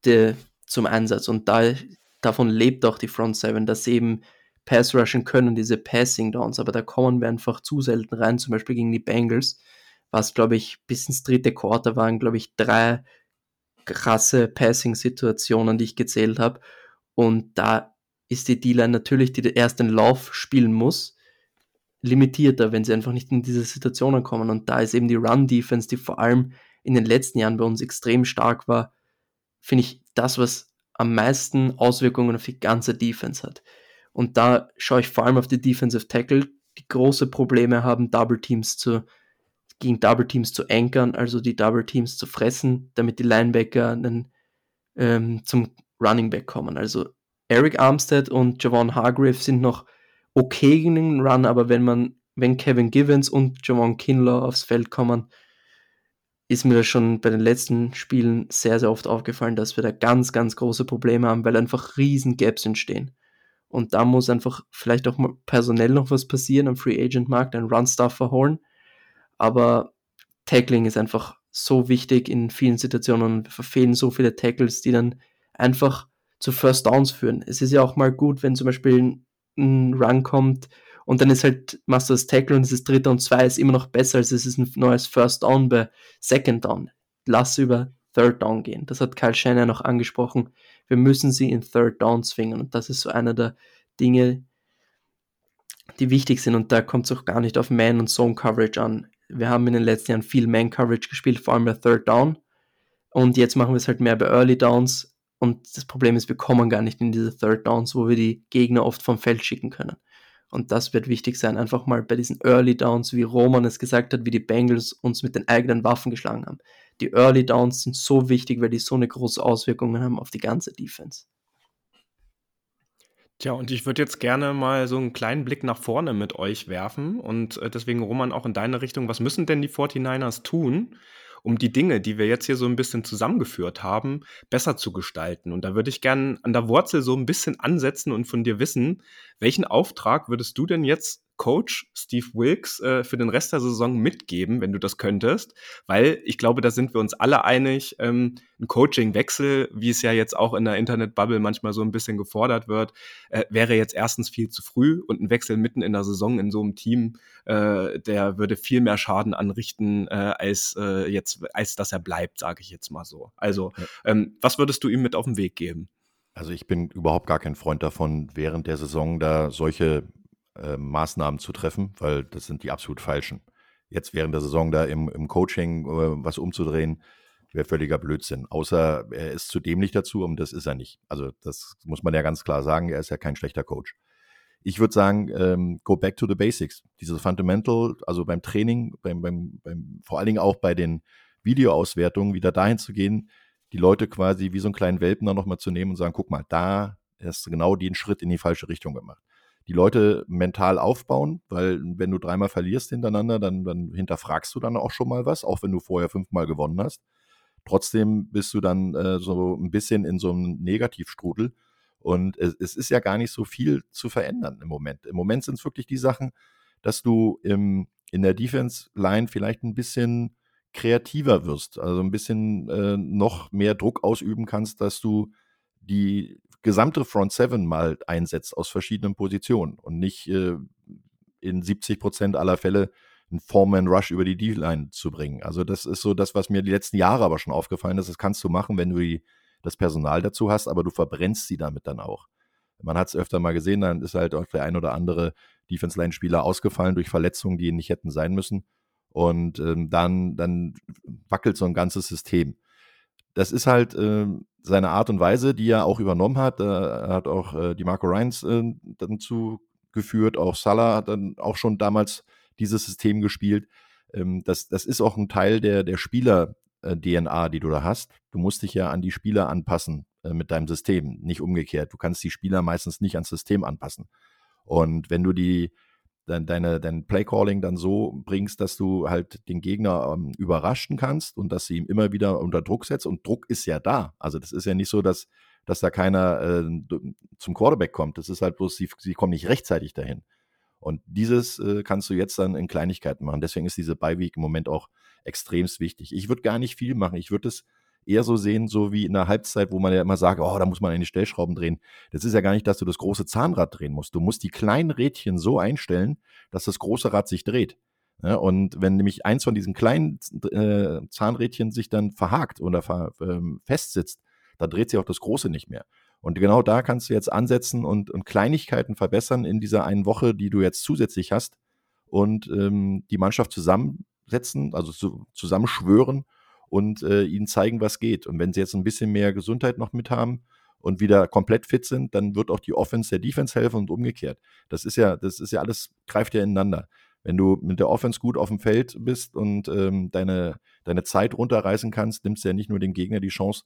de, zum Einsatz und da, davon lebt auch die Front Seven, dass sie eben Pass rushen können, diese Passing Downs, aber da kommen wir einfach zu selten rein, zum Beispiel gegen die Bengals, was glaube ich bis ins dritte Quarter waren, glaube ich, drei krasse Passing-Situationen, die ich gezählt habe und da ist die D-Line natürlich, die erst den Lauf spielen muss, limitierter, wenn sie einfach nicht in diese Situationen kommen. Und da ist eben die Run-Defense, die vor allem in den letzten Jahren bei uns extrem stark war, finde ich das, was am meisten Auswirkungen auf die ganze Defense hat. Und da schaue ich vor allem auf die Defensive Tackle, die große Probleme haben, Double Teams zu, gegen Double Teams zu ankern, also die Double Teams zu fressen, damit die Linebacker einen, ähm, zum Running Back kommen. Also Eric Armstead und Javon Hargrave sind noch okay in den Run, aber wenn man, wenn Kevin Givens und Javon Kinlaw aufs Feld kommen, ist mir das schon bei den letzten Spielen sehr, sehr oft aufgefallen, dass wir da ganz, ganz große Probleme haben, weil einfach riesen Gaps entstehen. Und da muss einfach vielleicht auch mal personell noch was passieren am Free Agent Markt, ein Run-Stuff verholen. Aber Tackling ist einfach so wichtig in vielen Situationen wir verfehlen so viele Tackles, die dann einfach zu First Downs führen. Es ist ja auch mal gut, wenn zum Beispiel ein Run kommt und dann ist halt, machst du das Tackle und es ist dritter und zwei, ist immer noch besser, als es ist ein neues First Down bei Second Down. Lass über Third Down gehen. Das hat Kyle Shannon noch angesprochen. Wir müssen sie in Third Down zwingen. Und das ist so einer der Dinge, die wichtig sind. Und da kommt es auch gar nicht auf Man- und Zone-Coverage an. Wir haben in den letzten Jahren viel Man-Coverage gespielt, vor allem bei Third Down. Und jetzt machen wir es halt mehr bei Early Downs. Und das Problem ist, wir kommen gar nicht in diese Third Downs, wo wir die Gegner oft vom Feld schicken können. Und das wird wichtig sein, einfach mal bei diesen Early Downs, wie Roman es gesagt hat, wie die Bengals uns mit den eigenen Waffen geschlagen haben. Die Early Downs sind so wichtig, weil die so eine große Auswirkung haben auf die ganze Defense. Tja, und ich würde jetzt gerne mal so einen kleinen Blick nach vorne mit euch werfen. Und äh, deswegen, Roman, auch in deine Richtung. Was müssen denn die 49ers tun, um die Dinge, die wir jetzt hier so ein bisschen zusammengeführt haben, besser zu gestalten. Und da würde ich gerne an der Wurzel so ein bisschen ansetzen und von dir wissen, welchen Auftrag würdest du denn jetzt Coach Steve Wilkes äh, für den Rest der Saison mitgeben, wenn du das könntest? Weil ich glaube, da sind wir uns alle einig, ähm, ein Coaching-Wechsel, wie es ja jetzt auch in der Internet-Bubble manchmal so ein bisschen gefordert wird, äh, wäre jetzt erstens viel zu früh und ein Wechsel mitten in der Saison in so einem Team, äh, der würde viel mehr Schaden anrichten, äh, als äh, jetzt, als dass er bleibt, sage ich jetzt mal so. Also, ähm, was würdest du ihm mit auf den Weg geben? Also ich bin überhaupt gar kein Freund davon, während der Saison da solche äh, Maßnahmen zu treffen, weil das sind die absolut falschen. Jetzt während der Saison da im, im Coaching äh, was umzudrehen, wäre völliger Blödsinn. Außer er ist zu dämlich dazu und das ist er nicht. Also das muss man ja ganz klar sagen, er ist ja kein schlechter Coach. Ich würde sagen, ähm, go back to the basics. Dieses Fundamental, also beim Training, beim, beim, beim, vor allen Dingen auch bei den Videoauswertungen, wieder dahin zu gehen, die Leute quasi wie so einen kleinen Welpen dann nochmal zu nehmen und sagen, guck mal, da hast du genau den Schritt in die falsche Richtung gemacht die Leute mental aufbauen, weil wenn du dreimal verlierst hintereinander, dann, dann hinterfragst du dann auch schon mal was, auch wenn du vorher fünfmal gewonnen hast. Trotzdem bist du dann äh, so ein bisschen in so einem Negativstrudel. Und es, es, ist ja gar nicht so viel zu verändern im Moment. Im Moment sind es wirklich die Sachen, dass du im, in der Defense-Line vielleicht ein bisschen kreativer wirst, also ein bisschen äh, noch mehr Druck ausüben kannst, dass du die gesamte Front Seven mal einsetzt aus verschiedenen Positionen und nicht äh, in 70 Prozent aller Fälle einen Foreman Rush über die D-Line zu bringen. Also das ist so das, was mir die letzten Jahre aber schon aufgefallen ist. Das kannst du machen, wenn du die, das Personal dazu hast, aber du verbrennst sie damit dann auch. Man hat es öfter mal gesehen, dann ist halt auch der ein oder andere Defense-Line-Spieler ausgefallen durch Verletzungen, die nicht hätten sein müssen. Und ähm, dann, dann wackelt so ein ganzes System das ist halt äh, seine Art und Weise, die er auch übernommen hat. er hat auch äh, die Marco Ryans äh, dann zugeführt, auch Salah hat dann auch schon damals dieses System gespielt. Ähm, das, das ist auch ein Teil der, der Spieler-DNA, die du da hast. Du musst dich ja an die Spieler anpassen äh, mit deinem System, nicht umgekehrt. Du kannst die Spieler meistens nicht ans System anpassen. Und wenn du die dein, deine, dein Playcalling dann so bringst, dass du halt den Gegner ähm, überraschen kannst und dass sie ihm immer wieder unter Druck setzt. Und Druck ist ja da. Also das ist ja nicht so, dass, dass da keiner äh, zum Quarterback kommt. Das ist halt bloß, sie, sie kommen nicht rechtzeitig dahin. Und dieses äh, kannst du jetzt dann in Kleinigkeiten machen. Deswegen ist diese Beiweek im Moment auch extremst wichtig. Ich würde gar nicht viel machen. Ich würde es eher so sehen, so wie in der Halbzeit, wo man ja immer sagt, oh, da muss man an die Stellschrauben drehen. Das ist ja gar nicht, dass du das große Zahnrad drehen musst. Du musst die kleinen Rädchen so einstellen, dass das große Rad sich dreht. Ja, und wenn nämlich eins von diesen kleinen äh, Zahnrädchen sich dann verhakt oder ver, ähm, festsitzt, dann dreht sich auch das große nicht mehr. Und genau da kannst du jetzt ansetzen und, und Kleinigkeiten verbessern in dieser einen Woche, die du jetzt zusätzlich hast und ähm, die Mannschaft zusammensetzen, also zu, zusammenschwören und äh, ihnen zeigen, was geht. Und wenn sie jetzt ein bisschen mehr Gesundheit noch mit haben und wieder komplett fit sind, dann wird auch die Offense der Defense helfen und umgekehrt. Das ist ja, das ist ja alles, greift ja ineinander. Wenn du mit der Offense gut auf dem Feld bist und ähm, deine, deine Zeit runterreißen kannst, nimmst du ja nicht nur dem Gegner die Chance,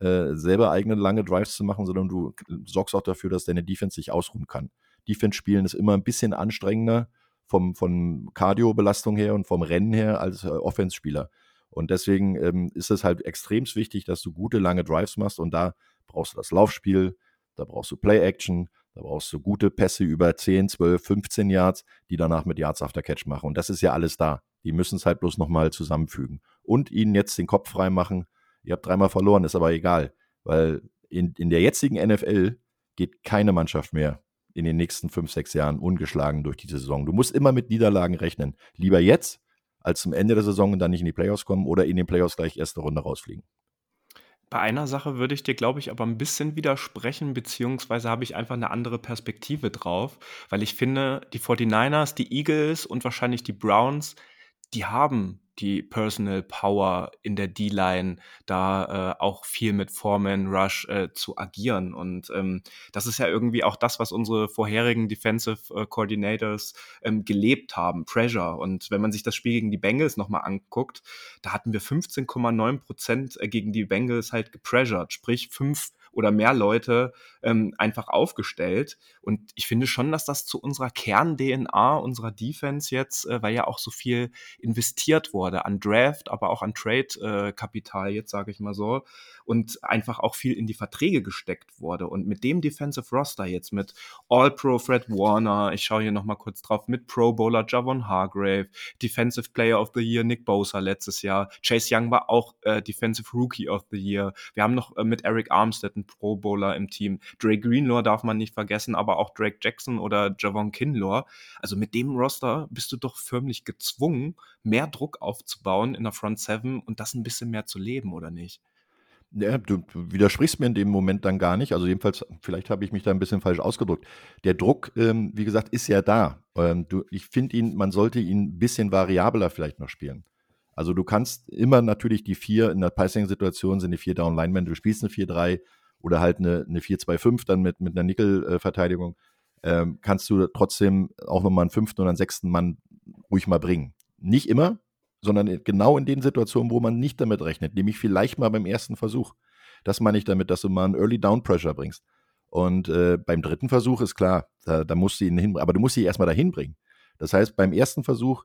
äh, selber eigene lange Drives zu machen, sondern du sorgst auch dafür, dass deine Defense sich ausruhen kann. Defense spielen ist immer ein bisschen anstrengender vom, von Cardio-Belastung her und vom Rennen her als äh, Offense-Spieler. Und deswegen ähm, ist es halt extrem wichtig, dass du gute lange Drives machst und da brauchst du das Laufspiel, da brauchst du Play-Action, da brauchst du gute Pässe über 10, 12, 15 Yards, die danach mit Yards after Catch machen. Und das ist ja alles da. Die müssen es halt bloß nochmal zusammenfügen. Und ihnen jetzt den Kopf frei machen. Ihr habt dreimal verloren, ist aber egal. Weil in, in der jetzigen NFL geht keine Mannschaft mehr in den nächsten fünf, sechs Jahren ungeschlagen durch die Saison. Du musst immer mit Niederlagen rechnen. Lieber jetzt als zum Ende der Saison und dann nicht in die Playoffs kommen oder in den Playoffs gleich erste Runde rausfliegen. Bei einer Sache würde ich dir, glaube ich, aber ein bisschen widersprechen, beziehungsweise habe ich einfach eine andere Perspektive drauf, weil ich finde, die 49ers, die Eagles und wahrscheinlich die Browns, die haben die Personal Power in der D-Line, da äh, auch viel mit Foreman Rush äh, zu agieren. Und ähm, das ist ja irgendwie auch das, was unsere vorherigen Defensive äh, Coordinators ähm, gelebt haben, Pressure. Und wenn man sich das Spiel gegen die Bengals nochmal anguckt, da hatten wir 15,9 Prozent äh, gegen die Bengals halt gepressured, sprich fünf oder mehr Leute ähm, einfach aufgestellt. Und ich finde schon, dass das zu unserer Kern-DNA, unserer Defense jetzt, äh, weil ja auch so viel investiert wurde an Draft, aber auch an Trade-Kapital, äh, jetzt sage ich mal so, und einfach auch viel in die Verträge gesteckt wurde. Und mit dem Defensive Roster jetzt mit All-Pro Fred Warner, ich schaue hier nochmal kurz drauf, mit Pro Bowler Javon Hargrave, Defensive Player of the Year Nick Bosa letztes Jahr, Chase Young war auch äh, Defensive Rookie of the Year. Wir haben noch äh, mit Eric Armstead einen Pro Bowler im Team. Drake Greenlaw darf man nicht vergessen, aber auch Drake Jackson oder Javon Kinlaw. Also mit dem Roster bist du doch förmlich gezwungen, mehr Druck aufzubauen in der Front Seven und das ein bisschen mehr zu leben, oder nicht? Ja, du widersprichst mir in dem Moment dann gar nicht. Also jedenfalls, vielleicht habe ich mich da ein bisschen falsch ausgedrückt. Der Druck, ähm, wie gesagt, ist ja da. Ähm, du, ich finde ihn, man sollte ihn ein bisschen variabler vielleicht noch spielen. Also du kannst immer natürlich die vier, in der Passing-Situation sind die vier Down-Linemen, du spielst eine 4-3 oder halt eine, eine 4-2-5 dann mit, mit einer Nickel-Verteidigung, ähm, kannst du trotzdem auch nochmal einen fünften oder einen sechsten Mann ruhig mal bringen. Nicht immer, sondern genau in den Situationen, wo man nicht damit rechnet, nämlich vielleicht mal beim ersten Versuch. Das meine ich damit, dass du mal einen Early Down Pressure bringst. Und äh, beim dritten Versuch ist klar, da, da musst du ihn hin, aber du musst ihn erstmal dahin bringen. Das heißt, beim ersten Versuch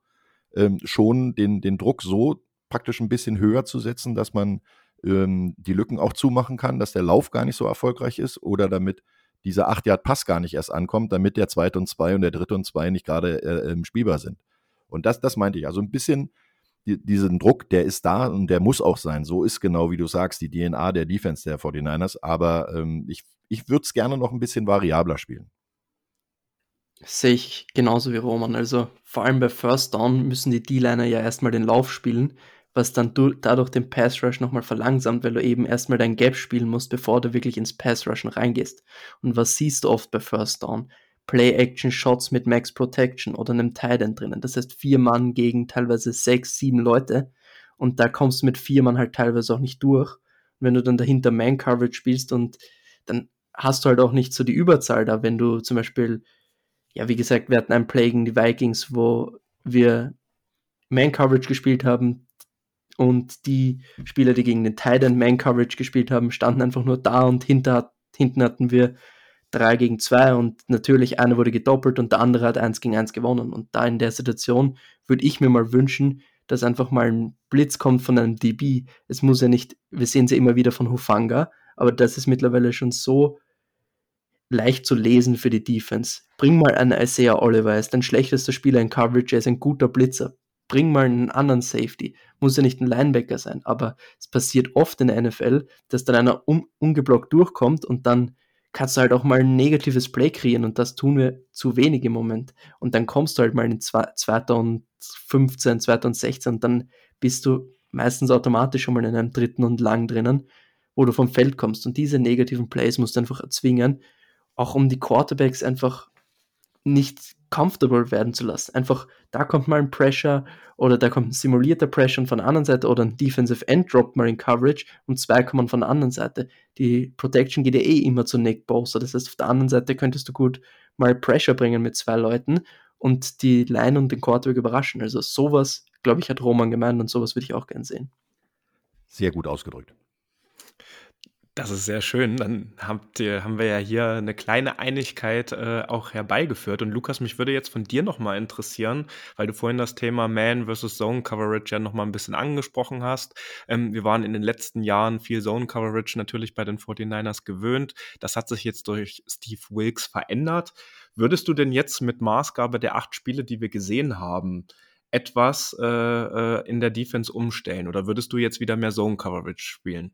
ähm, schon den, den Druck so praktisch ein bisschen höher zu setzen, dass man ähm, die Lücken auch zumachen kann, dass der Lauf gar nicht so erfolgreich ist oder damit dieser 8-Yard-Pass gar nicht erst ankommt, damit der zweite und zwei und der dritte und zwei nicht gerade äh, spielbar sind. Und das, das meinte ich. Also ein bisschen die, diesen Druck, der ist da und der muss auch sein. So ist genau, wie du sagst, die DNA der Defense der 49ers. Aber ähm, ich, ich würde es gerne noch ein bisschen variabler spielen. Sehe ich genauso wie Roman. Also vor allem bei First Down müssen die D-Liner ja erstmal den Lauf spielen, was dann dadurch den Pass Rush nochmal verlangsamt, weil du eben erstmal dein Gap spielen musst, bevor du wirklich ins Pass Rushen reingehst. Und was siehst du oft bei First Down? Play-Action-Shots mit Max Protection oder einem Tight End drinnen. Das heißt, vier Mann gegen teilweise sechs, sieben Leute. Und da kommst du mit vier Mann halt teilweise auch nicht durch. Und wenn du dann dahinter Man-Coverage spielst und dann hast du halt auch nicht so die Überzahl da, wenn du zum Beispiel, ja, wie gesagt, wir hatten ein Play gegen die Vikings, wo wir Man-Coverage gespielt haben und die Spieler, die gegen den Tight End Man-Coverage gespielt haben, standen einfach nur da und hinter, hinten hatten wir 3 gegen 2 und natürlich einer wurde gedoppelt und der andere hat 1 gegen 1 gewonnen. Und da in der Situation würde ich mir mal wünschen, dass einfach mal ein Blitz kommt von einem DB. Es muss ja nicht, wir sehen sie ja immer wieder von Hufanga, aber das ist mittlerweile schon so leicht zu lesen für die Defense. Bring mal einen Isaiah Oliver, er ist dein schlechtester Spieler in Coverage, er ist ein guter Blitzer. Bring mal einen anderen Safety. Muss ja nicht ein Linebacker sein, aber es passiert oft in der NFL, dass dann einer un ungeblockt durchkommt und dann kannst du halt auch mal ein negatives Play kreieren und das tun wir zu wenig im Moment. Und dann kommst du halt mal in 2015, 2016 und dann bist du meistens automatisch schon mal in einem dritten und lang drinnen, wo du vom Feld kommst. Und diese negativen Plays musst du einfach erzwingen, auch um die Quarterbacks einfach nicht comfortable werden zu lassen. Einfach, da kommt mal ein Pressure oder da kommt ein simulierter Pressure von der anderen Seite oder ein Defensive End droppt mal in Coverage und zwei kommen von der anderen Seite. Die Protection geht ja eh immer zu Nick Bosa. Das heißt, auf der anderen Seite könntest du gut mal Pressure bringen mit zwei Leuten und die Line und den Quarterback überraschen. Also sowas, glaube ich, hat Roman gemeint und sowas würde ich auch gern sehen. Sehr gut ausgedrückt. Das ist sehr schön. Dann habt ihr, haben wir ja hier eine kleine Einigkeit äh, auch herbeigeführt. Und Lukas, mich würde jetzt von dir nochmal interessieren, weil du vorhin das Thema Man versus Zone Coverage ja nochmal ein bisschen angesprochen hast. Ähm, wir waren in den letzten Jahren viel Zone Coverage natürlich bei den 49ers gewöhnt. Das hat sich jetzt durch Steve Wilkes verändert. Würdest du denn jetzt mit Maßgabe der acht Spiele, die wir gesehen haben, etwas äh, äh in der Defense umstellen? Oder würdest du jetzt wieder mehr Zone Coverage spielen?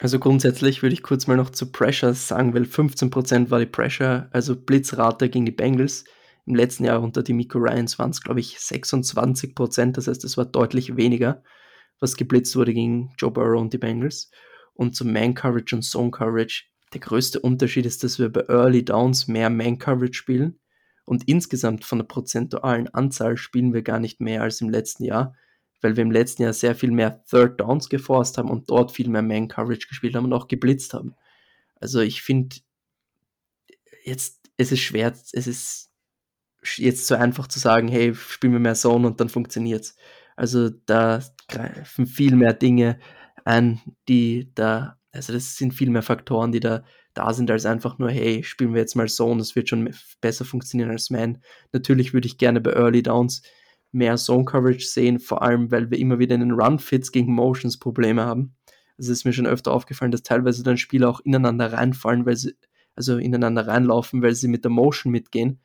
Also grundsätzlich würde ich kurz mal noch zu Pressure sagen, weil 15% war die Pressure, also Blitzrate gegen die Bengals. Im letzten Jahr unter die Miko Ryans waren es, glaube ich, 26%, das heißt, es war deutlich weniger. was geblitzt wurde gegen Joe Burrow und die Bengals. Und zum Man Coverage und Zone Coverage. Der größte Unterschied ist, dass wir bei Early Downs mehr Man Coverage spielen. Und insgesamt von der prozentualen Anzahl spielen wir gar nicht mehr als im letzten Jahr, weil wir im letzten Jahr sehr viel mehr Third Downs geforst haben und dort viel mehr Man Coverage gespielt haben und auch geblitzt haben. Also ich finde, jetzt, es ist schwer, es ist jetzt so einfach zu sagen, hey, spielen wir mehr Zone und dann funktioniert's. Also da greifen viel mehr Dinge ein, die da, also das sind viel mehr Faktoren, die da da sind, als einfach nur, hey, spielen wir jetzt mal Zone, das wird schon besser funktionieren als Man. Natürlich würde ich gerne bei Early Downs mehr Zone Coverage sehen, vor allem, weil wir immer wieder in den Run-Fits gegen Motions Probleme haben. Also es ist mir schon öfter aufgefallen, dass teilweise dann Spieler auch ineinander reinfallen, weil sie, also ineinander reinlaufen, weil sie mit der Motion mitgehen.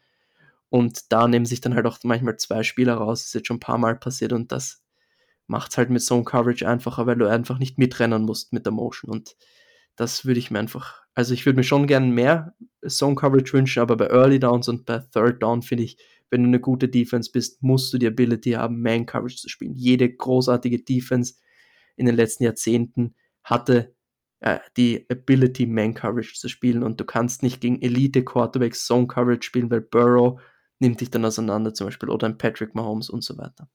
Und da nehmen sich dann halt auch manchmal zwei Spieler raus. Das ist jetzt schon ein paar Mal passiert und das macht es halt mit Zone Coverage einfacher, weil du einfach nicht mitrennen musst mit der Motion. Und das würde ich mir einfach, also ich würde mir schon gerne mehr Zone Coverage wünschen, aber bei Early Downs und bei Third Down finde ich, wenn du eine gute Defense bist, musst du die Ability haben, Man Coverage zu spielen. Jede großartige Defense in den letzten Jahrzehnten hatte äh, die Ability, Man Coverage zu spielen und du kannst nicht gegen Elite Quarterbacks Zone Coverage spielen, weil Burrow nimmt dich dann auseinander zum Beispiel oder ein Patrick Mahomes und so weiter.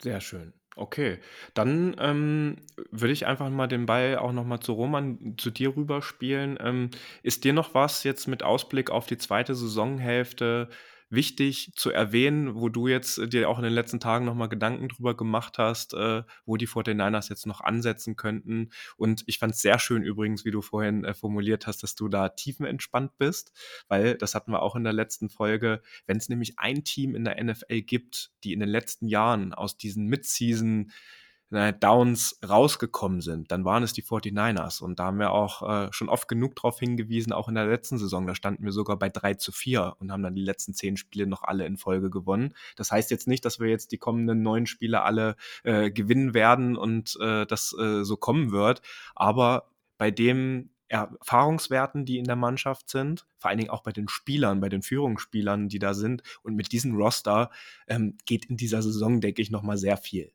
Sehr schön. Okay, dann ähm, würde ich einfach mal den Ball auch nochmal zu Roman, zu dir rüberspielen. Ähm, ist dir noch was jetzt mit Ausblick auf die zweite Saisonhälfte wichtig zu erwähnen, wo du jetzt äh, dir auch in den letzten Tagen nochmal Gedanken drüber gemacht hast, äh, wo die 49ers jetzt noch ansetzen könnten. Und ich fand es sehr schön übrigens, wie du vorhin äh, formuliert hast, dass du da tiefenentspannt bist, weil das hatten wir auch in der letzten Folge. Wenn es nämlich ein Team in der NFL gibt, die in den letzten Jahren aus diesen Mid-Season Downs rausgekommen sind, dann waren es die 49ers. Und da haben wir auch äh, schon oft genug darauf hingewiesen, auch in der letzten Saison. Da standen wir sogar bei 3 zu 4 und haben dann die letzten zehn Spiele noch alle in Folge gewonnen. Das heißt jetzt nicht, dass wir jetzt die kommenden neun Spiele alle äh, gewinnen werden und äh, das äh, so kommen wird. Aber bei dem Erfahrungswerten, die in der Mannschaft sind, vor allen Dingen auch bei den Spielern, bei den Führungsspielern, die da sind. Und mit diesem Roster ähm, geht in dieser Saison, denke ich, nochmal sehr viel.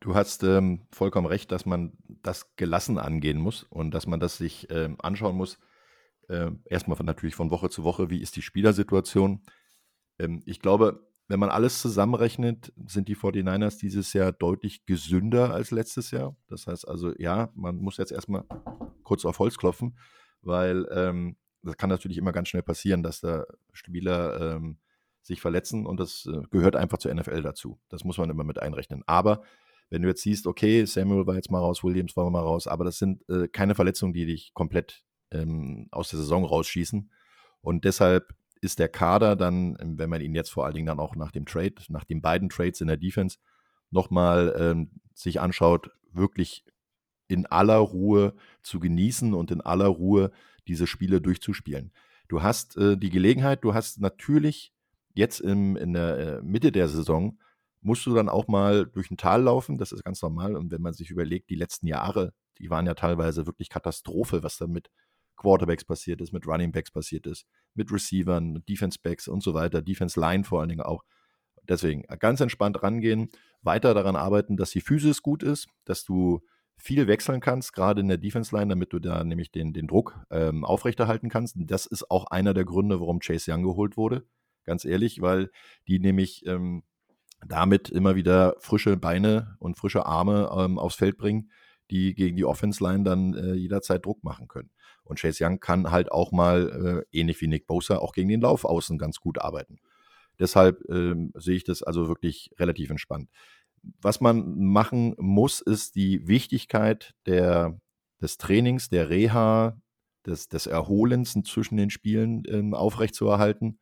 Du hast ähm, vollkommen recht, dass man das gelassen angehen muss und dass man das sich ähm, anschauen muss. Äh, erstmal von, natürlich von Woche zu Woche, wie ist die Spielersituation. Ähm, ich glaube, wenn man alles zusammenrechnet, sind die 49ers dieses Jahr deutlich gesünder als letztes Jahr. Das heißt also, ja, man muss jetzt erstmal kurz auf Holz klopfen, weil ähm, das kann natürlich immer ganz schnell passieren, dass da Spieler ähm, sich verletzen und das äh, gehört einfach zur NFL dazu. Das muss man immer mit einrechnen. Aber wenn du jetzt siehst, okay, Samuel war jetzt mal raus, Williams war mal raus, aber das sind äh, keine Verletzungen, die dich komplett ähm, aus der Saison rausschießen. Und deshalb ist der Kader dann, ähm, wenn man ihn jetzt vor allen Dingen dann auch nach dem Trade, nach den beiden Trades in der Defense nochmal ähm, sich anschaut, wirklich in aller Ruhe zu genießen und in aller Ruhe diese Spiele durchzuspielen. Du hast äh, die Gelegenheit, du hast natürlich jetzt im, in der äh, Mitte der Saison musst du dann auch mal durch ein Tal laufen. Das ist ganz normal. Und wenn man sich überlegt, die letzten Jahre, die waren ja teilweise wirklich Katastrophe, was da mit Quarterbacks passiert ist, mit Running Backs passiert ist, mit Receivern, Defense Backs und so weiter, Defense Line vor allen Dingen auch. Deswegen ganz entspannt rangehen, weiter daran arbeiten, dass die Physis gut ist, dass du viel wechseln kannst, gerade in der Defense Line, damit du da nämlich den, den Druck ähm, aufrechterhalten kannst. Und das ist auch einer der Gründe, warum Chase Young geholt wurde. Ganz ehrlich, weil die nämlich ähm, damit immer wieder frische Beine und frische Arme ähm, aufs Feld bringen, die gegen die Offense-Line dann äh, jederzeit Druck machen können. Und Chase Young kann halt auch mal, äh, ähnlich wie Nick Bosa, auch gegen den Lauf außen ganz gut arbeiten. Deshalb ähm, sehe ich das also wirklich relativ entspannt. Was man machen muss, ist die Wichtigkeit der, des Trainings, der Reha, des, des Erholens zwischen den Spielen ähm, aufrechtzuerhalten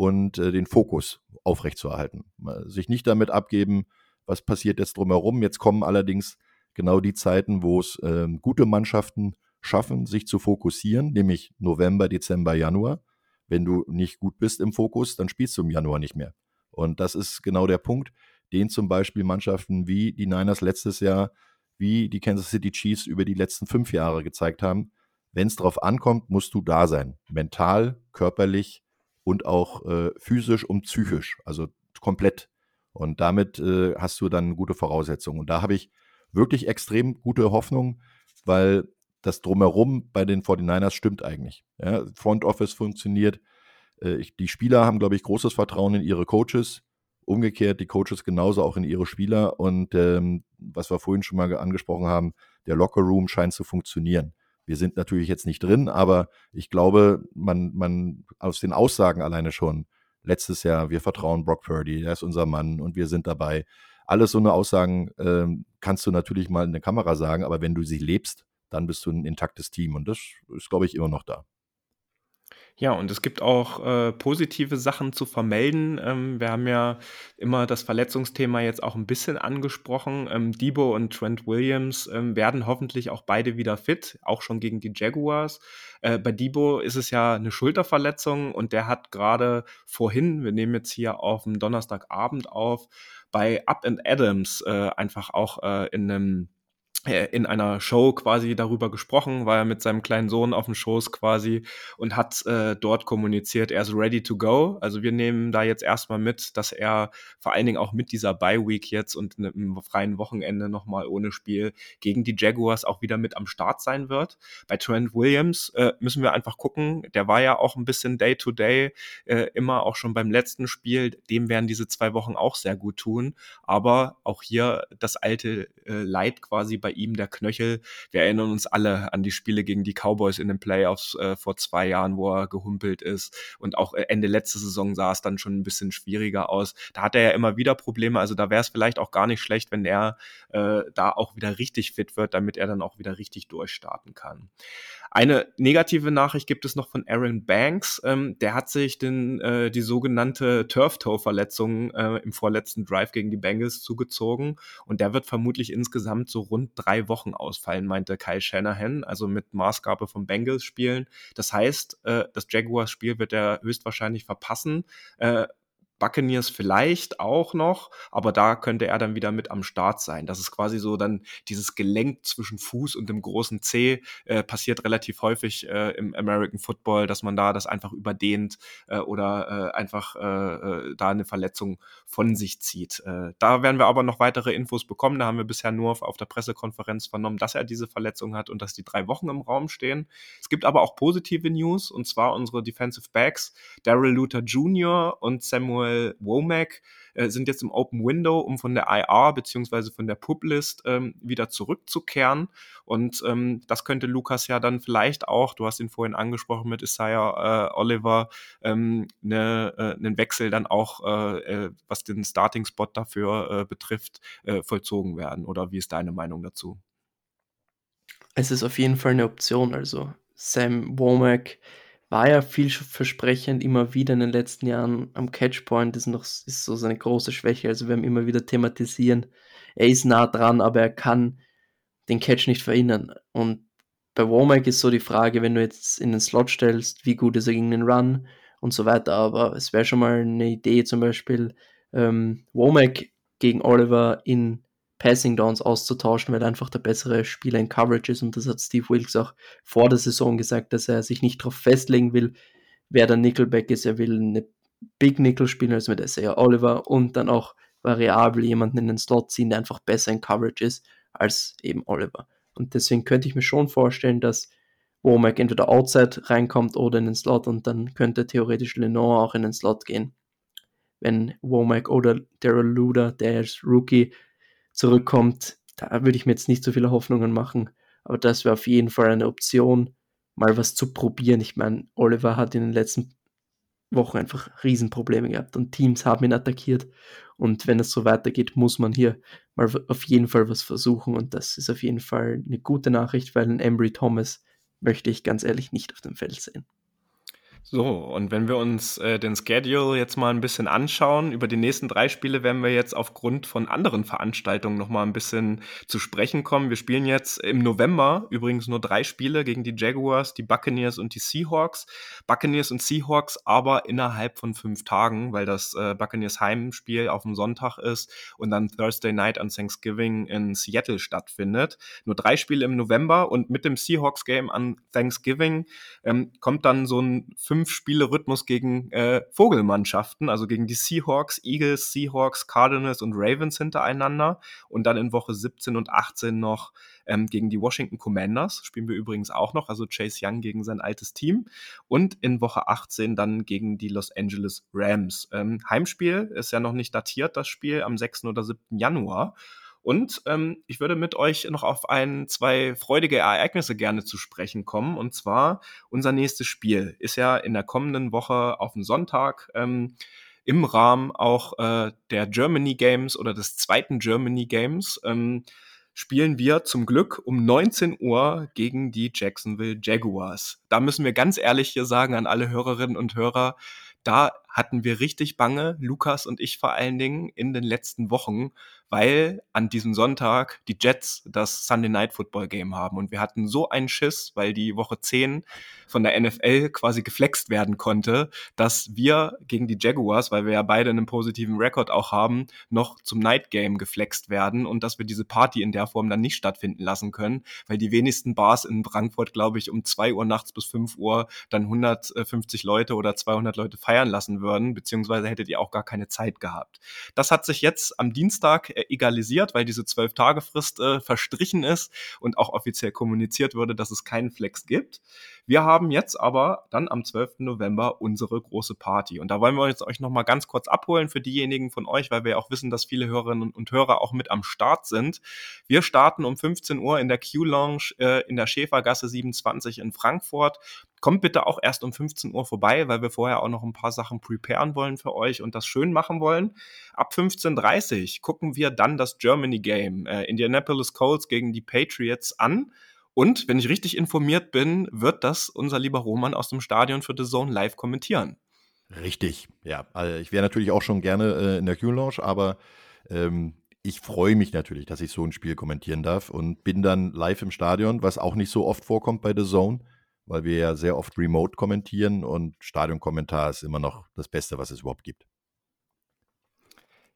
und äh, den Fokus aufrechtzuerhalten. Sich nicht damit abgeben, was passiert jetzt drumherum. Jetzt kommen allerdings genau die Zeiten, wo es äh, gute Mannschaften schaffen, sich zu fokussieren, nämlich November, Dezember, Januar. Wenn du nicht gut bist im Fokus, dann spielst du im Januar nicht mehr. Und das ist genau der Punkt, den zum Beispiel Mannschaften wie die Niners letztes Jahr, wie die Kansas City Chiefs über die letzten fünf Jahre gezeigt haben. Wenn es darauf ankommt, musst du da sein. Mental, körperlich, und auch äh, physisch und psychisch, also komplett. Und damit äh, hast du dann gute Voraussetzungen. Und da habe ich wirklich extrem gute Hoffnung, weil das Drumherum bei den 49ers stimmt eigentlich. Ja, Front Office funktioniert. Äh, ich, die Spieler haben, glaube ich, großes Vertrauen in ihre Coaches. Umgekehrt, die Coaches genauso auch in ihre Spieler. Und ähm, was wir vorhin schon mal angesprochen haben, der Locker Room scheint zu funktionieren. Wir sind natürlich jetzt nicht drin, aber ich glaube, man, man aus den Aussagen alleine schon, letztes Jahr, wir vertrauen Brock Purdy, er ist unser Mann und wir sind dabei. Alles so eine Aussagen ähm, kannst du natürlich mal in der Kamera sagen, aber wenn du sie lebst, dann bist du ein intaktes Team und das ist, glaube ich, immer noch da. Ja, und es gibt auch äh, positive Sachen zu vermelden. Ähm, wir haben ja immer das Verletzungsthema jetzt auch ein bisschen angesprochen. Ähm, Debo und Trent Williams ähm, werden hoffentlich auch beide wieder fit, auch schon gegen die Jaguars. Äh, bei Debo ist es ja eine Schulterverletzung und der hat gerade vorhin, wir nehmen jetzt hier auf dem Donnerstagabend auf, bei Up and Adams äh, einfach auch äh, in einem in einer Show quasi darüber gesprochen, war er mit seinem kleinen Sohn auf dem Schoß quasi und hat äh, dort kommuniziert, er ist ready to go. Also wir nehmen da jetzt erstmal mit, dass er vor allen Dingen auch mit dieser Bye Week jetzt und einem freien Wochenende nochmal ohne Spiel gegen die Jaguars auch wieder mit am Start sein wird. Bei Trent Williams äh, müssen wir einfach gucken, der war ja auch ein bisschen Day to Day, äh, immer auch schon beim letzten Spiel, dem werden diese zwei Wochen auch sehr gut tun, aber auch hier das alte äh, Leid quasi bei bei ihm der Knöchel. Wir erinnern uns alle an die Spiele gegen die Cowboys in den Playoffs äh, vor zwei Jahren, wo er gehumpelt ist. Und auch äh, Ende letzte Saison sah es dann schon ein bisschen schwieriger aus. Da hat er ja immer wieder Probleme. Also da wäre es vielleicht auch gar nicht schlecht, wenn er äh, da auch wieder richtig fit wird, damit er dann auch wieder richtig durchstarten kann. Eine negative Nachricht gibt es noch von Aaron Banks. Ähm, der hat sich den, äh, die sogenannte Turf-Toe-Verletzung äh, im vorletzten Drive gegen die Bengals zugezogen und der wird vermutlich insgesamt so rund drei Wochen ausfallen, meinte Kyle Shanahan, also mit Maßgabe vom Bengals spielen. Das heißt, äh, das Jaguars-Spiel wird er höchstwahrscheinlich verpassen. Buccaneers vielleicht auch noch, aber da könnte er dann wieder mit am Start sein. Das ist quasi so dann dieses Gelenk zwischen Fuß und dem großen C äh, passiert relativ häufig äh, im American Football, dass man da das einfach überdehnt äh, oder äh, einfach äh, äh, da eine Verletzung von sich zieht. da werden wir aber noch weitere Infos bekommen. Da haben wir bisher nur auf der Pressekonferenz vernommen, dass er diese Verletzung hat und dass die drei Wochen im Raum stehen. Es gibt aber auch positive News und zwar unsere Defensive Backs Daryl Luther Jr. und Samuel Samuel Womack äh, sind jetzt im Open Window, um von der IR beziehungsweise von der Publist ähm, wieder zurückzukehren. Und ähm, das könnte Lukas ja dann vielleicht auch, du hast ihn vorhin angesprochen mit Isaiah äh, Oliver, ähm, ne, äh, einen Wechsel dann auch, äh, äh was den Starting-Spot dafür äh, betrifft, äh, vollzogen werden. Oder wie ist deine Meinung dazu? Es ist auf jeden Fall eine Option. Also Sam Womack war ja vielversprechend immer wieder in den letzten Jahren am Catchpoint, ist noch ist so seine große Schwäche. Also wir haben immer wieder thematisieren, er ist nah dran, aber er kann den Catch nicht verhindern. Und bei Womack ist so die Frage, wenn du jetzt in den Slot stellst, wie gut ist er gegen den Run und so weiter. Aber es wäre schon mal eine Idee, zum Beispiel ähm, Womack gegen Oliver in Passing Downs auszutauschen, weil er einfach der bessere Spieler in Coverage ist. Und das hat Steve Wilkes auch vor der Saison gesagt, dass er sich nicht darauf festlegen will, wer der Nickelback ist. Er will eine Big Nickel spielen, also mit Isaiah Oliver und dann auch variabel jemanden in den Slot ziehen, der einfach besser in Coverage ist als eben Oliver. Und deswegen könnte ich mir schon vorstellen, dass Womack entweder outside reinkommt oder in den Slot und dann könnte theoretisch Lenore auch in den Slot gehen. Wenn Womack oder Daryl Luda, der als Rookie zurückkommt, da würde ich mir jetzt nicht so viele Hoffnungen machen. Aber das wäre auf jeden Fall eine Option, mal was zu probieren. Ich meine, Oliver hat in den letzten Wochen einfach Riesenprobleme gehabt und Teams haben ihn attackiert. Und wenn es so weitergeht, muss man hier mal auf jeden Fall was versuchen. Und das ist auf jeden Fall eine gute Nachricht, weil ein Embry Thomas möchte ich ganz ehrlich nicht auf dem Feld sehen. So, und wenn wir uns äh, den Schedule jetzt mal ein bisschen anschauen, über die nächsten drei Spiele werden wir jetzt aufgrund von anderen Veranstaltungen noch mal ein bisschen zu sprechen kommen. Wir spielen jetzt im November übrigens nur drei Spiele gegen die Jaguars, die Buccaneers und die Seahawks. Buccaneers und Seahawks aber innerhalb von fünf Tagen, weil das äh, Buccaneers Heimspiel auf dem Sonntag ist und dann Thursday Night an Thanksgiving in Seattle stattfindet. Nur drei Spiele im November und mit dem Seahawks Game an Thanksgiving ähm, kommt dann so ein fünf fünf Spiele Rhythmus gegen äh, Vogelmannschaften, also gegen die Seahawks, Eagles, Seahawks, Cardinals und Ravens hintereinander und dann in Woche 17 und 18 noch ähm, gegen die Washington Commanders, spielen wir übrigens auch noch, also Chase Young gegen sein altes Team und in Woche 18 dann gegen die Los Angeles Rams. Ähm, Heimspiel ist ja noch nicht datiert, das Spiel am 6. oder 7. Januar. Und ähm, ich würde mit euch noch auf ein, zwei freudige Ereignisse gerne zu sprechen kommen. Und zwar unser nächstes Spiel ist ja in der kommenden Woche auf den Sonntag. Ähm, im Rahmen auch äh, der Germany Games oder des zweiten Germany Games ähm, spielen wir zum Glück um 19 Uhr gegen die Jacksonville Jaguars. Da müssen wir ganz ehrlich hier sagen an alle Hörerinnen und Hörer, da hatten wir richtig bange, Lukas und ich vor allen Dingen in den letzten Wochen, weil an diesem Sonntag die Jets das Sunday Night Football Game haben. Und wir hatten so einen Schiss, weil die Woche 10 von der NFL quasi geflext werden konnte, dass wir gegen die Jaguars, weil wir ja beide einen positiven Rekord auch haben, noch zum Night Game geflext werden und dass wir diese Party in der Form dann nicht stattfinden lassen können, weil die wenigsten Bars in Frankfurt, glaube ich, um 2 Uhr nachts bis 5 Uhr dann 150 Leute oder 200 Leute feiern lassen würden, beziehungsweise hättet ihr auch gar keine Zeit gehabt. Das hat sich jetzt am Dienstag egalisiert, weil diese zwölf Tage Frist äh, verstrichen ist und auch offiziell kommuniziert wurde, dass es keinen Flex gibt. Wir haben jetzt aber dann am 12. November unsere große Party. Und da wollen wir jetzt euch nochmal ganz kurz abholen für diejenigen von euch, weil wir auch wissen, dass viele Hörerinnen und Hörer auch mit am Start sind. Wir starten um 15 Uhr in der Q-Lounge äh, in der Schäfergasse 27 in Frankfurt. Kommt bitte auch erst um 15 Uhr vorbei, weil wir vorher auch noch ein paar Sachen preparen wollen für euch und das schön machen wollen. Ab 15.30 Uhr gucken wir dann das Germany Game, äh, Indianapolis Colts gegen die Patriots an. Und wenn ich richtig informiert bin, wird das unser lieber Roman aus dem Stadion für The Zone live kommentieren. Richtig, ja. Also ich wäre natürlich auch schon gerne äh, in der Q-Lounge, aber ähm, ich freue mich natürlich, dass ich so ein Spiel kommentieren darf und bin dann live im Stadion, was auch nicht so oft vorkommt bei The Zone, weil wir ja sehr oft remote kommentieren und Stadionkommentar ist immer noch das Beste, was es überhaupt gibt.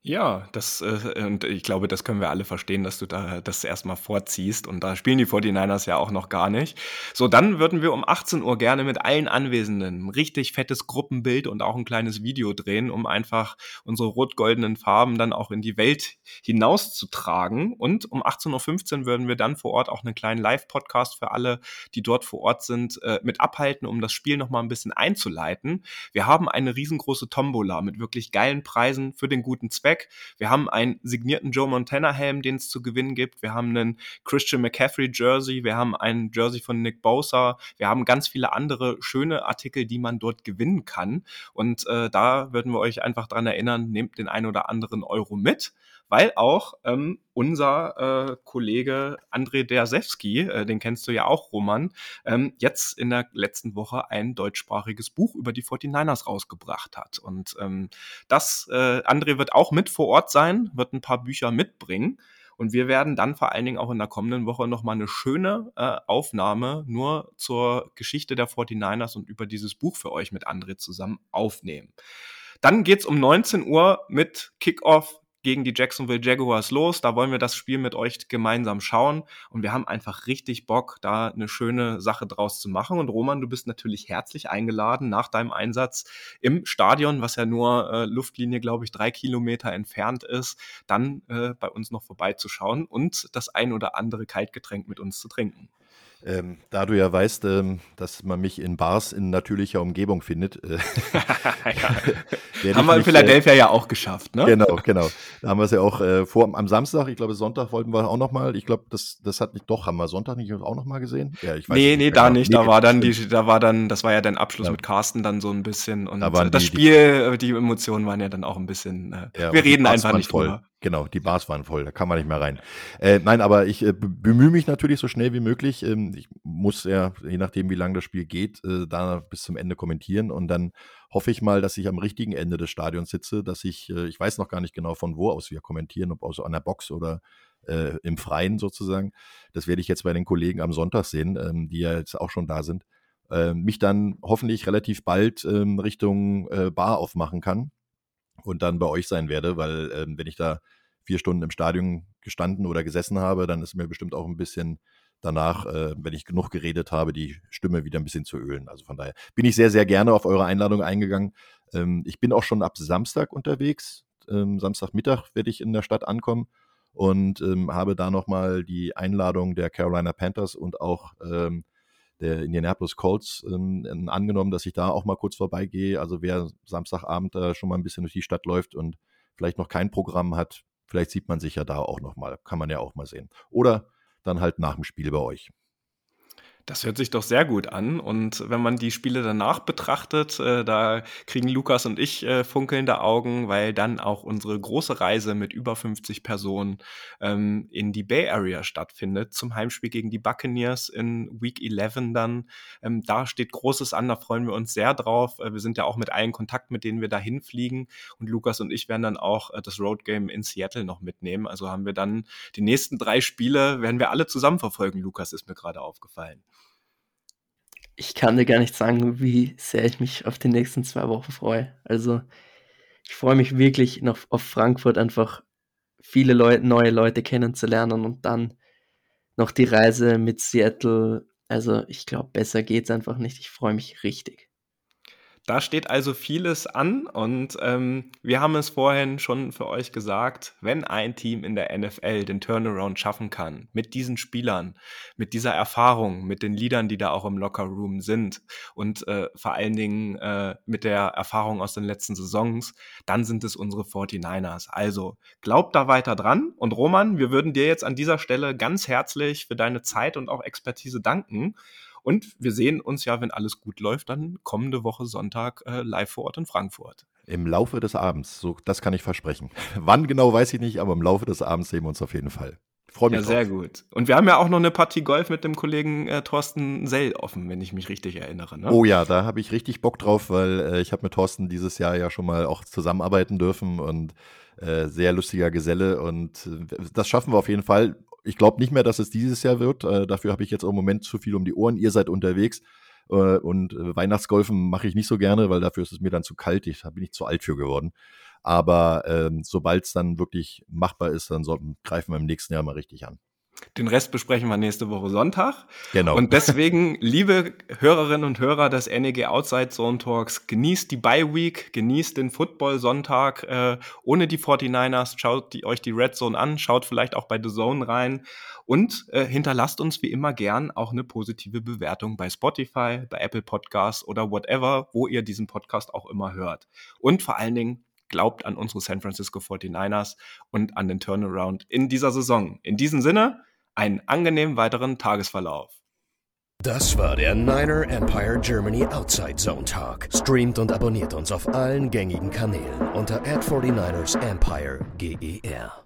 Ja, das, äh, und ich glaube, das können wir alle verstehen, dass du da das erstmal vorziehst. Und da spielen die 49ers ja auch noch gar nicht. So, dann würden wir um 18 Uhr gerne mit allen Anwesenden ein richtig fettes Gruppenbild und auch ein kleines Video drehen, um einfach unsere rot-goldenen Farben dann auch in die Welt hinauszutragen. Und um 18.15 Uhr würden wir dann vor Ort auch einen kleinen Live-Podcast für alle, die dort vor Ort sind, äh, mit abhalten, um das Spiel nochmal ein bisschen einzuleiten. Wir haben eine riesengroße Tombola mit wirklich geilen Preisen für den guten Zweck. Quarterback. Wir haben einen signierten Joe Montana Helm, den es zu gewinnen gibt. Wir haben einen Christian McCaffrey Jersey. Wir haben einen Jersey von Nick Bosa. Wir haben ganz viele andere schöne Artikel, die man dort gewinnen kann. Und äh, da würden wir euch einfach dran erinnern, nehmt den ein oder anderen Euro mit weil auch ähm, unser äh, Kollege André Dersewski, äh, den kennst du ja auch, Roman, ähm, jetzt in der letzten Woche ein deutschsprachiges Buch über die 49ers rausgebracht hat. Und ähm, das, äh, André wird auch mit vor Ort sein, wird ein paar Bücher mitbringen. Und wir werden dann vor allen Dingen auch in der kommenden Woche nochmal eine schöne äh, Aufnahme nur zur Geschichte der 49ers und über dieses Buch für euch mit André zusammen aufnehmen. Dann geht's um 19 Uhr mit Kickoff gegen die Jacksonville Jaguars los. Da wollen wir das Spiel mit euch gemeinsam schauen. Und wir haben einfach richtig Bock, da eine schöne Sache draus zu machen. Und Roman, du bist natürlich herzlich eingeladen nach deinem Einsatz im Stadion, was ja nur äh, Luftlinie, glaube ich, drei Kilometer entfernt ist, dann äh, bei uns noch vorbeizuschauen und das ein oder andere Kaltgetränk mit uns zu trinken. Ähm, da du ja weißt, ähm, dass man mich in Bars in natürlicher Umgebung findet. Äh, [LAUGHS] ja. [LAUGHS] haben wir in äh, Philadelphia äh, ja auch geschafft, ne? Genau, genau. Da haben wir es ja auch äh, vor am Samstag, ich glaube Sonntag wollten wir auch nochmal. Ich glaube, das, das hat nicht, doch, haben wir Sonntag nicht auch nochmal gesehen? Ja, ich weiß nee, nicht, nee, da nicht. Da war dann die, da war dann, das war ja dein Abschluss ja. mit Carsten dann so ein bisschen und da das die, Spiel, die, die Emotionen waren ja dann auch ein bisschen, äh, wir reden einfach nicht voll. drüber. Genau, die Bars waren voll, da kann man nicht mehr rein. Äh, nein, aber ich äh, bemühe mich natürlich so schnell wie möglich. Ähm, ich muss ja, je nachdem, wie lange das Spiel geht, äh, da bis zum Ende kommentieren und dann hoffe ich mal, dass ich am richtigen Ende des Stadions sitze, dass ich, äh, ich weiß noch gar nicht genau, von wo aus wir kommentieren, ob aus einer Box oder äh, im Freien sozusagen. Das werde ich jetzt bei den Kollegen am Sonntag sehen, ähm, die ja jetzt auch schon da sind. Ähm, mich dann hoffentlich relativ bald ähm, Richtung äh, Bar aufmachen kann und dann bei euch sein werde, weil ähm, wenn ich da vier Stunden im Stadion gestanden oder gesessen habe, dann ist mir bestimmt auch ein bisschen danach, äh, wenn ich genug geredet habe, die Stimme wieder ein bisschen zu ölen. Also von daher bin ich sehr, sehr gerne auf eure Einladung eingegangen. Ähm, ich bin auch schon ab Samstag unterwegs. Ähm, Samstagmittag werde ich in der Stadt ankommen und ähm, habe da nochmal die Einladung der Carolina Panthers und auch ähm, der Indianapolis Colts ähm, angenommen, dass ich da auch mal kurz vorbeigehe. Also wer Samstagabend da schon mal ein bisschen durch die Stadt läuft und vielleicht noch kein Programm hat, vielleicht sieht man sich ja da auch noch mal. Kann man ja auch mal sehen. Oder dann halt nach dem Spiel bei euch. Das hört sich doch sehr gut an. Und wenn man die Spiele danach betrachtet, äh, da kriegen Lukas und ich äh, funkelnde Augen, weil dann auch unsere große Reise mit über 50 Personen ähm, in die Bay Area stattfindet, zum Heimspiel gegen die Buccaneers in Week 11 dann. Ähm, da steht Großes an, da freuen wir uns sehr drauf. Äh, wir sind ja auch mit allen Kontakt, mit denen wir dahin fliegen. Und Lukas und ich werden dann auch äh, das Road Game in Seattle noch mitnehmen. Also haben wir dann die nächsten drei Spiele, werden wir alle zusammen verfolgen. Lukas ist mir gerade aufgefallen ich kann dir gar nicht sagen, wie sehr ich mich auf die nächsten zwei Wochen freue. Also ich freue mich wirklich noch auf Frankfurt einfach viele Leute, neue Leute kennenzulernen und dann noch die Reise mit Seattle. Also ich glaube, besser geht's einfach nicht. Ich freue mich richtig. Da steht also vieles an und ähm, wir haben es vorhin schon für euch gesagt, wenn ein Team in der NFL den Turnaround schaffen kann, mit diesen Spielern, mit dieser Erfahrung, mit den Leadern, die da auch im Lockerroom sind und äh, vor allen Dingen äh, mit der Erfahrung aus den letzten Saisons, dann sind es unsere 49ers. Also glaubt da weiter dran und Roman, wir würden dir jetzt an dieser Stelle ganz herzlich für deine Zeit und auch Expertise danken. Und wir sehen uns ja, wenn alles gut läuft, dann kommende Woche Sonntag äh, live vor Ort in Frankfurt. Im Laufe des Abends, so das kann ich versprechen. [LAUGHS] Wann genau weiß ich nicht, aber im Laufe des Abends sehen wir uns auf jeden Fall. Freue mich. Ja, drauf. sehr gut. Und wir haben ja auch noch eine Partie Golf mit dem Kollegen äh, Thorsten Sell offen, wenn ich mich richtig erinnere. Ne? Oh ja, da habe ich richtig Bock drauf, weil äh, ich habe mit Thorsten dieses Jahr ja schon mal auch zusammenarbeiten dürfen und äh, sehr lustiger Geselle und äh, das schaffen wir auf jeden Fall ich glaube nicht mehr, dass es dieses Jahr wird. Äh, dafür habe ich jetzt im Moment zu viel um die Ohren. Ihr seid unterwegs. Äh, und äh, Weihnachtsgolfen mache ich nicht so gerne, weil dafür ist es mir dann zu kalt. Ich, bin ich zu alt für geworden. Aber ähm, sobald es dann wirklich machbar ist, dann sollten, greifen wir im nächsten Jahr mal richtig an. Den Rest besprechen wir nächste Woche Sonntag. Genau. Und deswegen, [LAUGHS] liebe Hörerinnen und Hörer des NEG Outside Zone Talks, genießt die Bye Week, genießt den Football Sonntag äh, ohne die 49ers, schaut die, euch die Red Zone an, schaut vielleicht auch bei The Zone rein und äh, hinterlasst uns wie immer gern auch eine positive Bewertung bei Spotify, bei Apple Podcasts oder whatever, wo ihr diesen Podcast auch immer hört. Und vor allen Dingen glaubt an unsere San Francisco 49ers und an den Turnaround in dieser Saison. In diesem Sinne, einen angenehmen weiteren Tagesverlauf. Das war der Niner Empire Germany Outside Zone Talk. Streamt und abonniert uns auf allen gängigen Kanälen unter ad 49 ersempire GER.